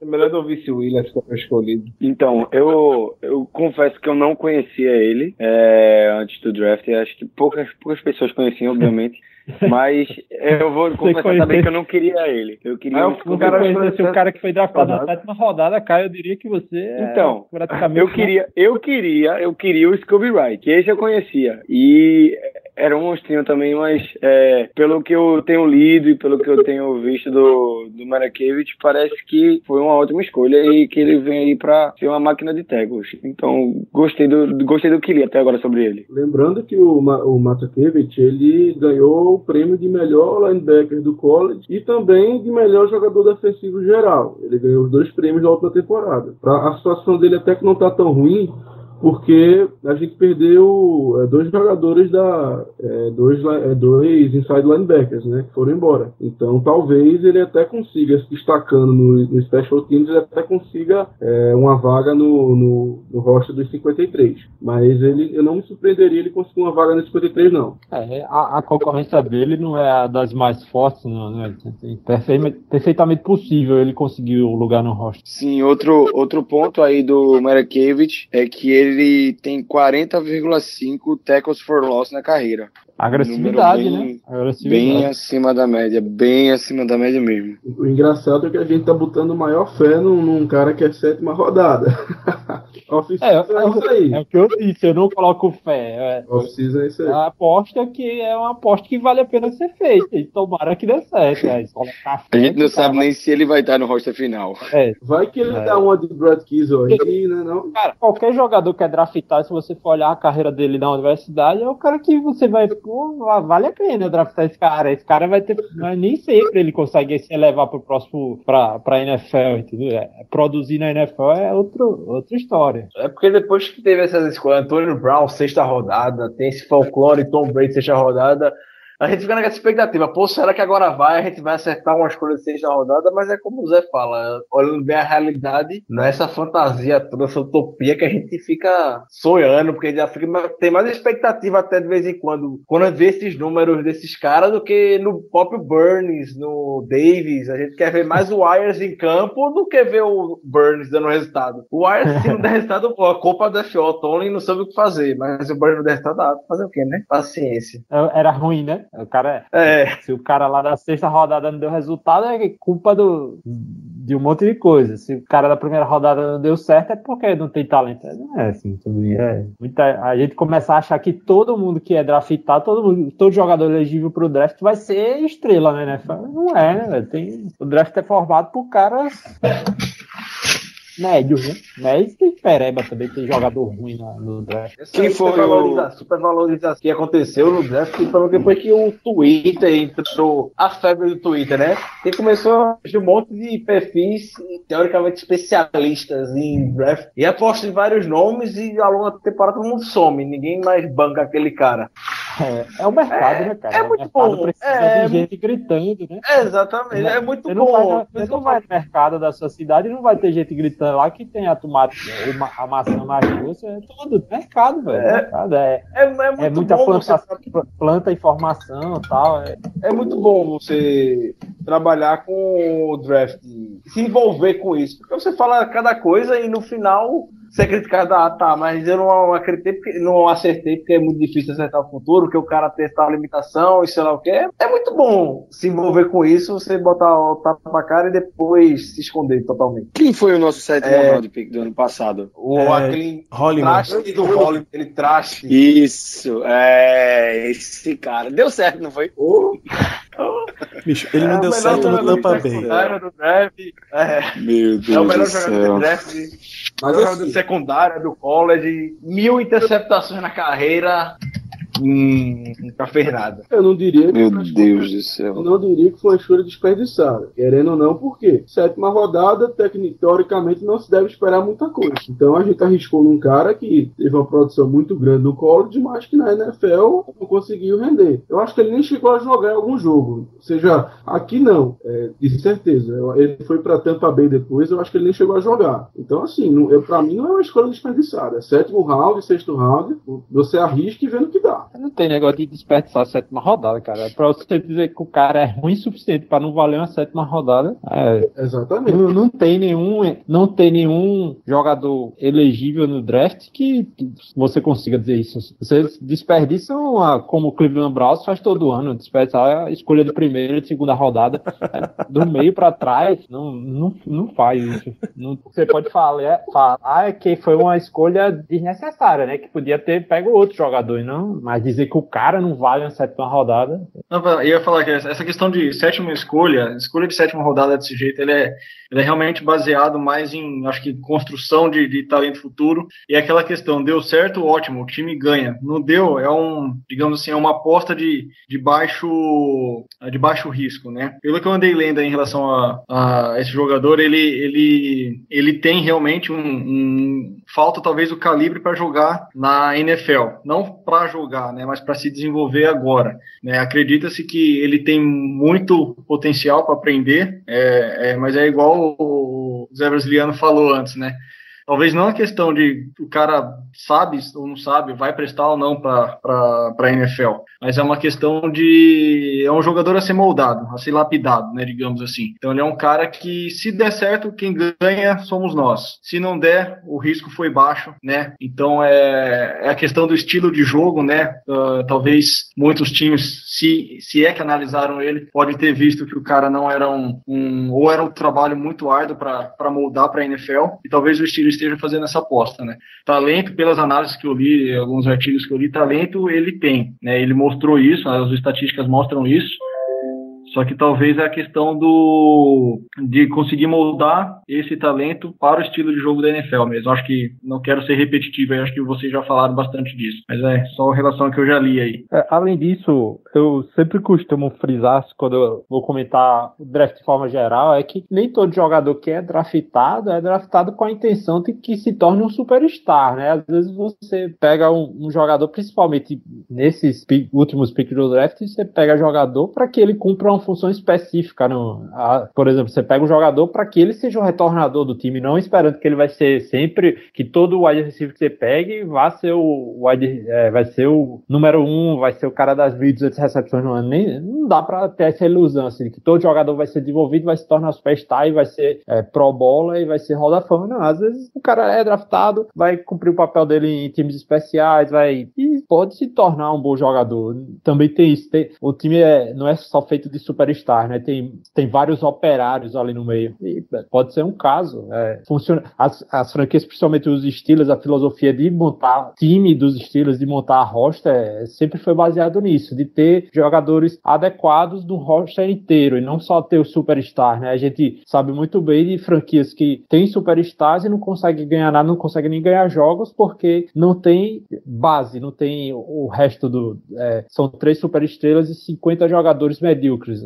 É melhor do Vice Williams que foi escolhido. Então, eu, eu confesso que eu não conhecia ele é, antes do draft. Acho que poucas, poucas pessoas conheciam, obviamente. Mas eu vou confessar conhece- também que eu não queria ele. Eu queria Ah, um eu- o cara- Se conhecesse o cara que foi draftado na sétima rodada, Caio, eu diria que você é Então, praticamente Eu queria, eu queria, eu queria o Scooby Wright, que esse eu conhecia. E era um monstrinho também, mas é, pelo que eu tenho lido e pelo que eu tenho visto do, do Marakevich, parece que foi uma ótima escolha e que ele vem aí pra ser uma máquina de tackles. Então, gostei do, gostei do que li até agora sobre ele. Lembrando que o, o Matakevich, ele ganhou o prêmio de melhor linebacker do college e também de melhor jogador defensivo geral. Ele ganhou os dois prêmios da última temporada. Pra, a situação dele até que não tá tão ruim, porque a gente perdeu é, dois jogadores da é, dois, é, dois inside linebackers, né, que foram embora. Então talvez ele até consiga se destacando no, no special teams, ele até consiga é, uma vaga no, no, no roster dos 53. Mas ele, eu não me surpreenderia ele conseguir uma vaga no 53 não. É, a, a concorrência dele não é a das mais fortes, não, né? Assim, perfeitamente, perfeitamente possível ele conseguir o lugar no roster. Sim, outro, outro ponto aí do Marakevich é que ele tem 40,5 tackles for loss na carreira. Agressividade, bem- né? Agressividade. Bem acima da média, bem acima da média mesmo. O engraçado é que a gente tá botando maior fé num, num cara que é sétima rodada. É, é, isso aí. É o que eu disse, eu não coloco fé. É, é isso aí. uma aposta que é uma aposta que vale a pena ser feita. E tomara que dê certo. É, colocar A gente não cara, sabe nem se ele vai estar no roster final. É, Vai que ele É. dá uma de Brad Kiesel aí, né? Não? Cara, qualquer jogador que é draftado, se você for olhar a carreira dele na universidade, é o cara que você vai, pô, vale a pena draftar esse cara. Esse cara vai ter, nem sempre ele consegue se elevar pro próximo, pra, pra NFL, entendeu? É, produzir na NFL é outro, outra história. É porque depois que teve essas escolhas, Antônio Brown, sexta rodada, tem esse folclore, Tom Brady, sexta rodada, a gente fica nessa expectativa. Pô, será que agora vai? A gente vai acertar uma escolha de sexta rodada? Mas é como o Zé fala, olhando bem a realidade, não é essa fantasia toda, essa utopia que a gente fica sonhando, porque já fica, tem mais expectativa até de vez em quando, quando a vê esses números desses caras do que no próprio Burns, no Davis. A gente quer ver mais o Wires em campo do que ver o Burns dando resultado. O Wires, se não der resultado, a culpa da FO, o Tony não sabe o que fazer, mas o Burns não der resultado, ah, fazer o quê, né? Paciência. É- Era ruim, né? O cara, É, se o cara lá da sexta rodada não deu resultado, é culpa do, de um monte de coisa. Se o cara da primeira rodada não deu certo, é porque não tem talento. Não é assim, tudo. É. Muita, a gente começa a achar que todo mundo que é draftado, todo, mundo, todo jogador elegível pro draft vai ser estrela, né? né? Não é, né? Tem, o draft é formado por caras médios, né? Mas tem pereba também, tem jogador ruim na- no draft. Quem foi o- supervaloriza- supervalorização que aconteceu no draft, principalmente depois que o Twitter entrou, a febre do Twitter, né? E começou um monte de perfis teoricamente especialistas em draft e apostam em vários nomes e ao longo da temporada todo mundo some, ninguém mais banca aquele cara. É, é o mercado, né, cara? é o muito mercado bom. precisa É, de gente gritando, né? É, exatamente, é muito Você não, vai, bom. na- você não vai no mercado da sua cidade e não vai ter gente gritando lá que tem a tomate, a maçã mais doce, é tudo. Mercado, velho. É. Mercado, é, É, é muito é muita bom planta, você planta informação e tal. É, é muito bom você trabalhar com o draft, se envolver com isso. Porque você fala cada coisa e no final você é criticado, ah, tá, mas eu não acreditei, porque, não acertei, porque é muito difícil acertar o futuro, porque o cara tem tal limitação e sei lá o que. É muito bom se envolver com isso, você botar o tapa na cara e depois se esconder totalmente. Quem foi o nosso sétimo É. round pick do ano passado? O É, aquele traste do Hollywood, ele traste. Isso, é esse cara. Deu certo, não foi? Bicho, ele não É deu certo no Tampa Bay. draft. É. Meu Deus É o melhor do jogador do draft, Mas assim- secundária, do college, mil interceptações na carreira, hum, nunca fez nada. eu não diria que Meu foi uma Deus do Eu céu. não diria que foi uma escolha desperdiçada. Querendo ou não, por quê? Sétima rodada, teoricamente, não se deve esperar muita coisa. Então a gente arriscou num cara que teve uma produção muito grande no college, mas que na NFL não conseguiu render. Eu acho que ele nem chegou a jogar em algum jogo. Ou seja, aqui não, é, de certeza. Eu- Ele foi para Tampa Bay depois, eu acho que ele nem chegou a jogar. Então, assim, não, eu, pra mim não é uma escolha desperdiçada. É sétimo round, sexto round, você arrisca e vê no que dá. Não tem negócio de desperdiçar a sétima rodada, cara. Pra você dizer que o cara é ruim o suficiente pra não valer uma sétima rodada. É, Exatamente. não, não tem nenhum, não tem nenhum jogador elegível no draft que você consiga dizer isso. Vocês desperdiçam a, como o Cleveland Browns faz todo ano, desperdiçar a escolha de primeira e de segunda rodada é, do meio pra trás, não, não, não faz isso. Não- você pode falar, falar que foi uma escolha desnecessária, né? Que podia ter pego outro jogador e não, mas dizer que o cara não vale uma sétima rodada. Não, eu ia falar que essa questão de sétima escolha, escolha de sétima rodada desse jeito, ele é, ele é realmente baseado mais em, acho que, construção de, de talento futuro. E é aquela questão, deu certo, ótimo, o time ganha. Não deu, é um, digamos assim, é uma aposta de, de, baixo, de baixo risco, né? Pelo que eu andei lendo em relação a, a esse jogador, ele, ele, ele tem realmente um, um falta talvez o calibre para jogar na NFL. Não para jogar, né? Mas para se desenvolver agora. Né? Acredita-se que ele tem muito potencial para aprender, é, é, mas é igual o Zé Brasiliano falou antes, né? Talvez não a questão de o cara sabe ou não sabe, vai prestar ou não para a NFL, mas é uma questão de. É um jogador a ser moldado, a ser lapidado, né, digamos assim. Então ele é um cara que, se der certo, quem ganha somos nós. Se não der, o risco foi baixo, né? Então é, é a questão do estilo de jogo, né? Uh, talvez muitos times, se, se é que analisaram ele, podem ter visto que o cara não era um. um ou era um trabalho muito árduo para moldar para a NFL, e talvez o estilo esteja fazendo essa aposta, né? Talento, pelas análises que eu li, alguns artigos que eu li, talento ele tem, né? Ele mostrou isso, as estatísticas mostram isso. Só que talvez é a questão do de conseguir moldar esse talento para o estilo de jogo da NFL mesmo. Acho que não quero ser repetitivo, acho que vocês já falaram bastante disso. Mas é só a relação que eu já li aí. É, além disso, eu sempre costumo frisar quando eu vou comentar o draft de forma geral, é que nem todo jogador que é draftado é draftado com a intenção de que se torne um superstar, né? Às vezes você pega um, um jogador, principalmente nesses últimos picks do draft, você pega jogador para que ele cumpra uma função específica. No, a, por exemplo, você pega um jogador para que ele seja o retornador do time, não esperando que ele vai ser sempre, que todo wide receiver que você pegue vá ser o wide, é, vai ser o número um, vai ser o cara das 1.200 recepções no ano. Nem, não dá para ter essa ilusão, assim, que todo jogador vai ser desenvolvido, vai se tornar superstar e vai ser é, pro bola e vai ser roda fama. Não, às vezes o cara é draftado, vai cumprir o papel dele em times especiais, vai e pode se tornar um bom jogador. Também tem isso. Tem, o time é, não é só feito de superstar, né? Tem, tem vários operários ali no meio. E pode ser um caso. É, funciona. As, as franquias, principalmente os estilos, a filosofia de montar time dos estilos, de montar a roster, é, sempre foi baseado nisso, de ter jogadores adequados do roster inteiro e não só ter o superstar, né? A gente sabe muito bem de franquias que tem superstars e não consegue ganhar nada, não consegue nem ganhar jogos porque não tem base, não tem o resto do. É, são três superestrelas e 50 jogadores medíocres.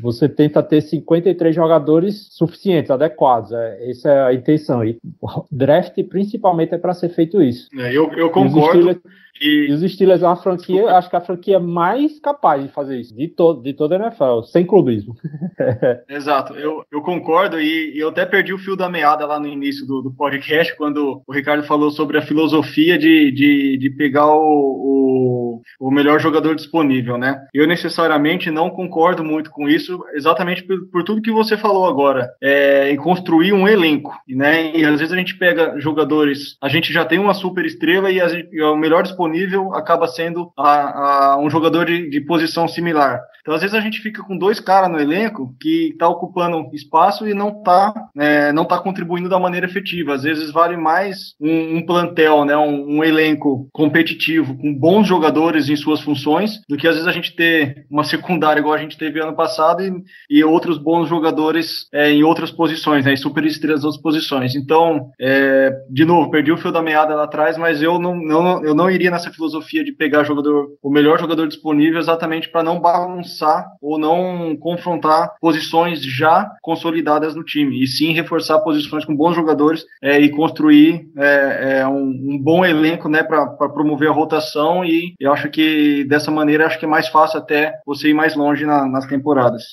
Você tenta ter 53 jogadores suficientes, adequados. É, essa é a intenção. E o draft, principalmente, é para ser feito isso. É, eu, eu concordo. E os Steelers é uma franquia, acho que é a franquia mais capaz de fazer isso, de, to de toda a NFL, sem clubismo. Exato, eu, eu concordo e, e, eu até perdi o fio da meada lá no início do, do podcast, quando o Ricardo falou sobre a filosofia de, de, de pegar o, o, o, melhor jogador disponível, né? Eu necessariamente não concordo muito com isso, exatamente por, por tudo que você falou agora, é, em construir um elenco, né? E às vezes a gente pega jogadores, a gente já tem uma super estrela e, a, e o melhor disponível acaba sendo a, a um jogador de, de, posição similar. Então, às vezes, a gente fica com dois caras no elenco que está ocupando espaço e não está é, não tá contribuindo da maneira efetiva. Às vezes, vale mais um, um plantel, né, um, um, elenco competitivo, com bons jogadores em suas funções, do que às vezes a gente ter uma secundária igual a gente teve ano passado e, e outros bons jogadores é, em outras posições, né, super estrelas em outras posições. Então, é, de novo, perdi o fio da meada lá atrás, mas eu não, não, eu não iria nessa filosofia de pegar jogador, o melhor jogador disponível exatamente para não bagunçar ou não confrontar posições já consolidadas no time, e sim reforçar posições com bons jogadores é, e construir é, é, um, um, bom elenco né, para promover a rotação e eu acho que dessa maneira acho que é mais fácil até você ir mais longe na, nas temporadas.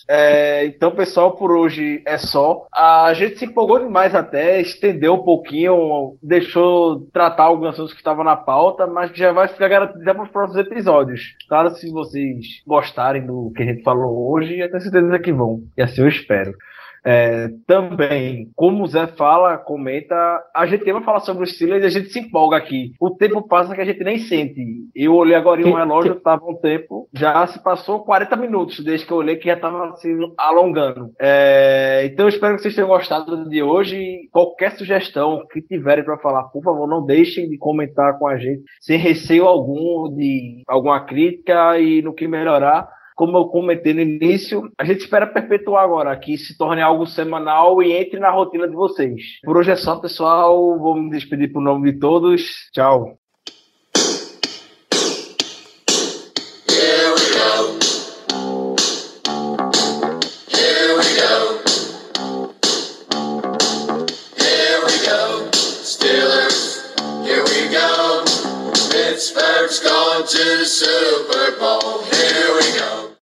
É, então, pessoal, por hoje é só. A gente se empolgou demais até, estendeu um pouquinho, deixou tratar alguns assuntos que estavam na pauta, mas já já vai ficar garantido para os próximos episódios. Claro, se vocês gostarem do que a gente falou hoje, eu tenho certeza que vão. E assim eu espero. É, também, como o Zé fala, comenta, a gente vai falar sobre os Steelers e a gente se empolga aqui. O tempo passa que a gente nem sente. Eu olhei agora em um relógio, estava um tempo, já se passou 40 minutos desde que eu olhei, que já estava se alongando. É, então eu espero que vocês tenham gostado de hoje. Qualquer sugestão que tiverem para falar, por favor, não deixem de comentar com a gente, sem receio algum de alguma crítica e no que melhorar como eu comentei no início, a gente espera perpetuar agora, que se torne algo semanal e entre na rotina de vocês. Por hoje é só, pessoal. Vou me despedir por nome de todos. Tchau. Pittsburgh's to the Super Bowl.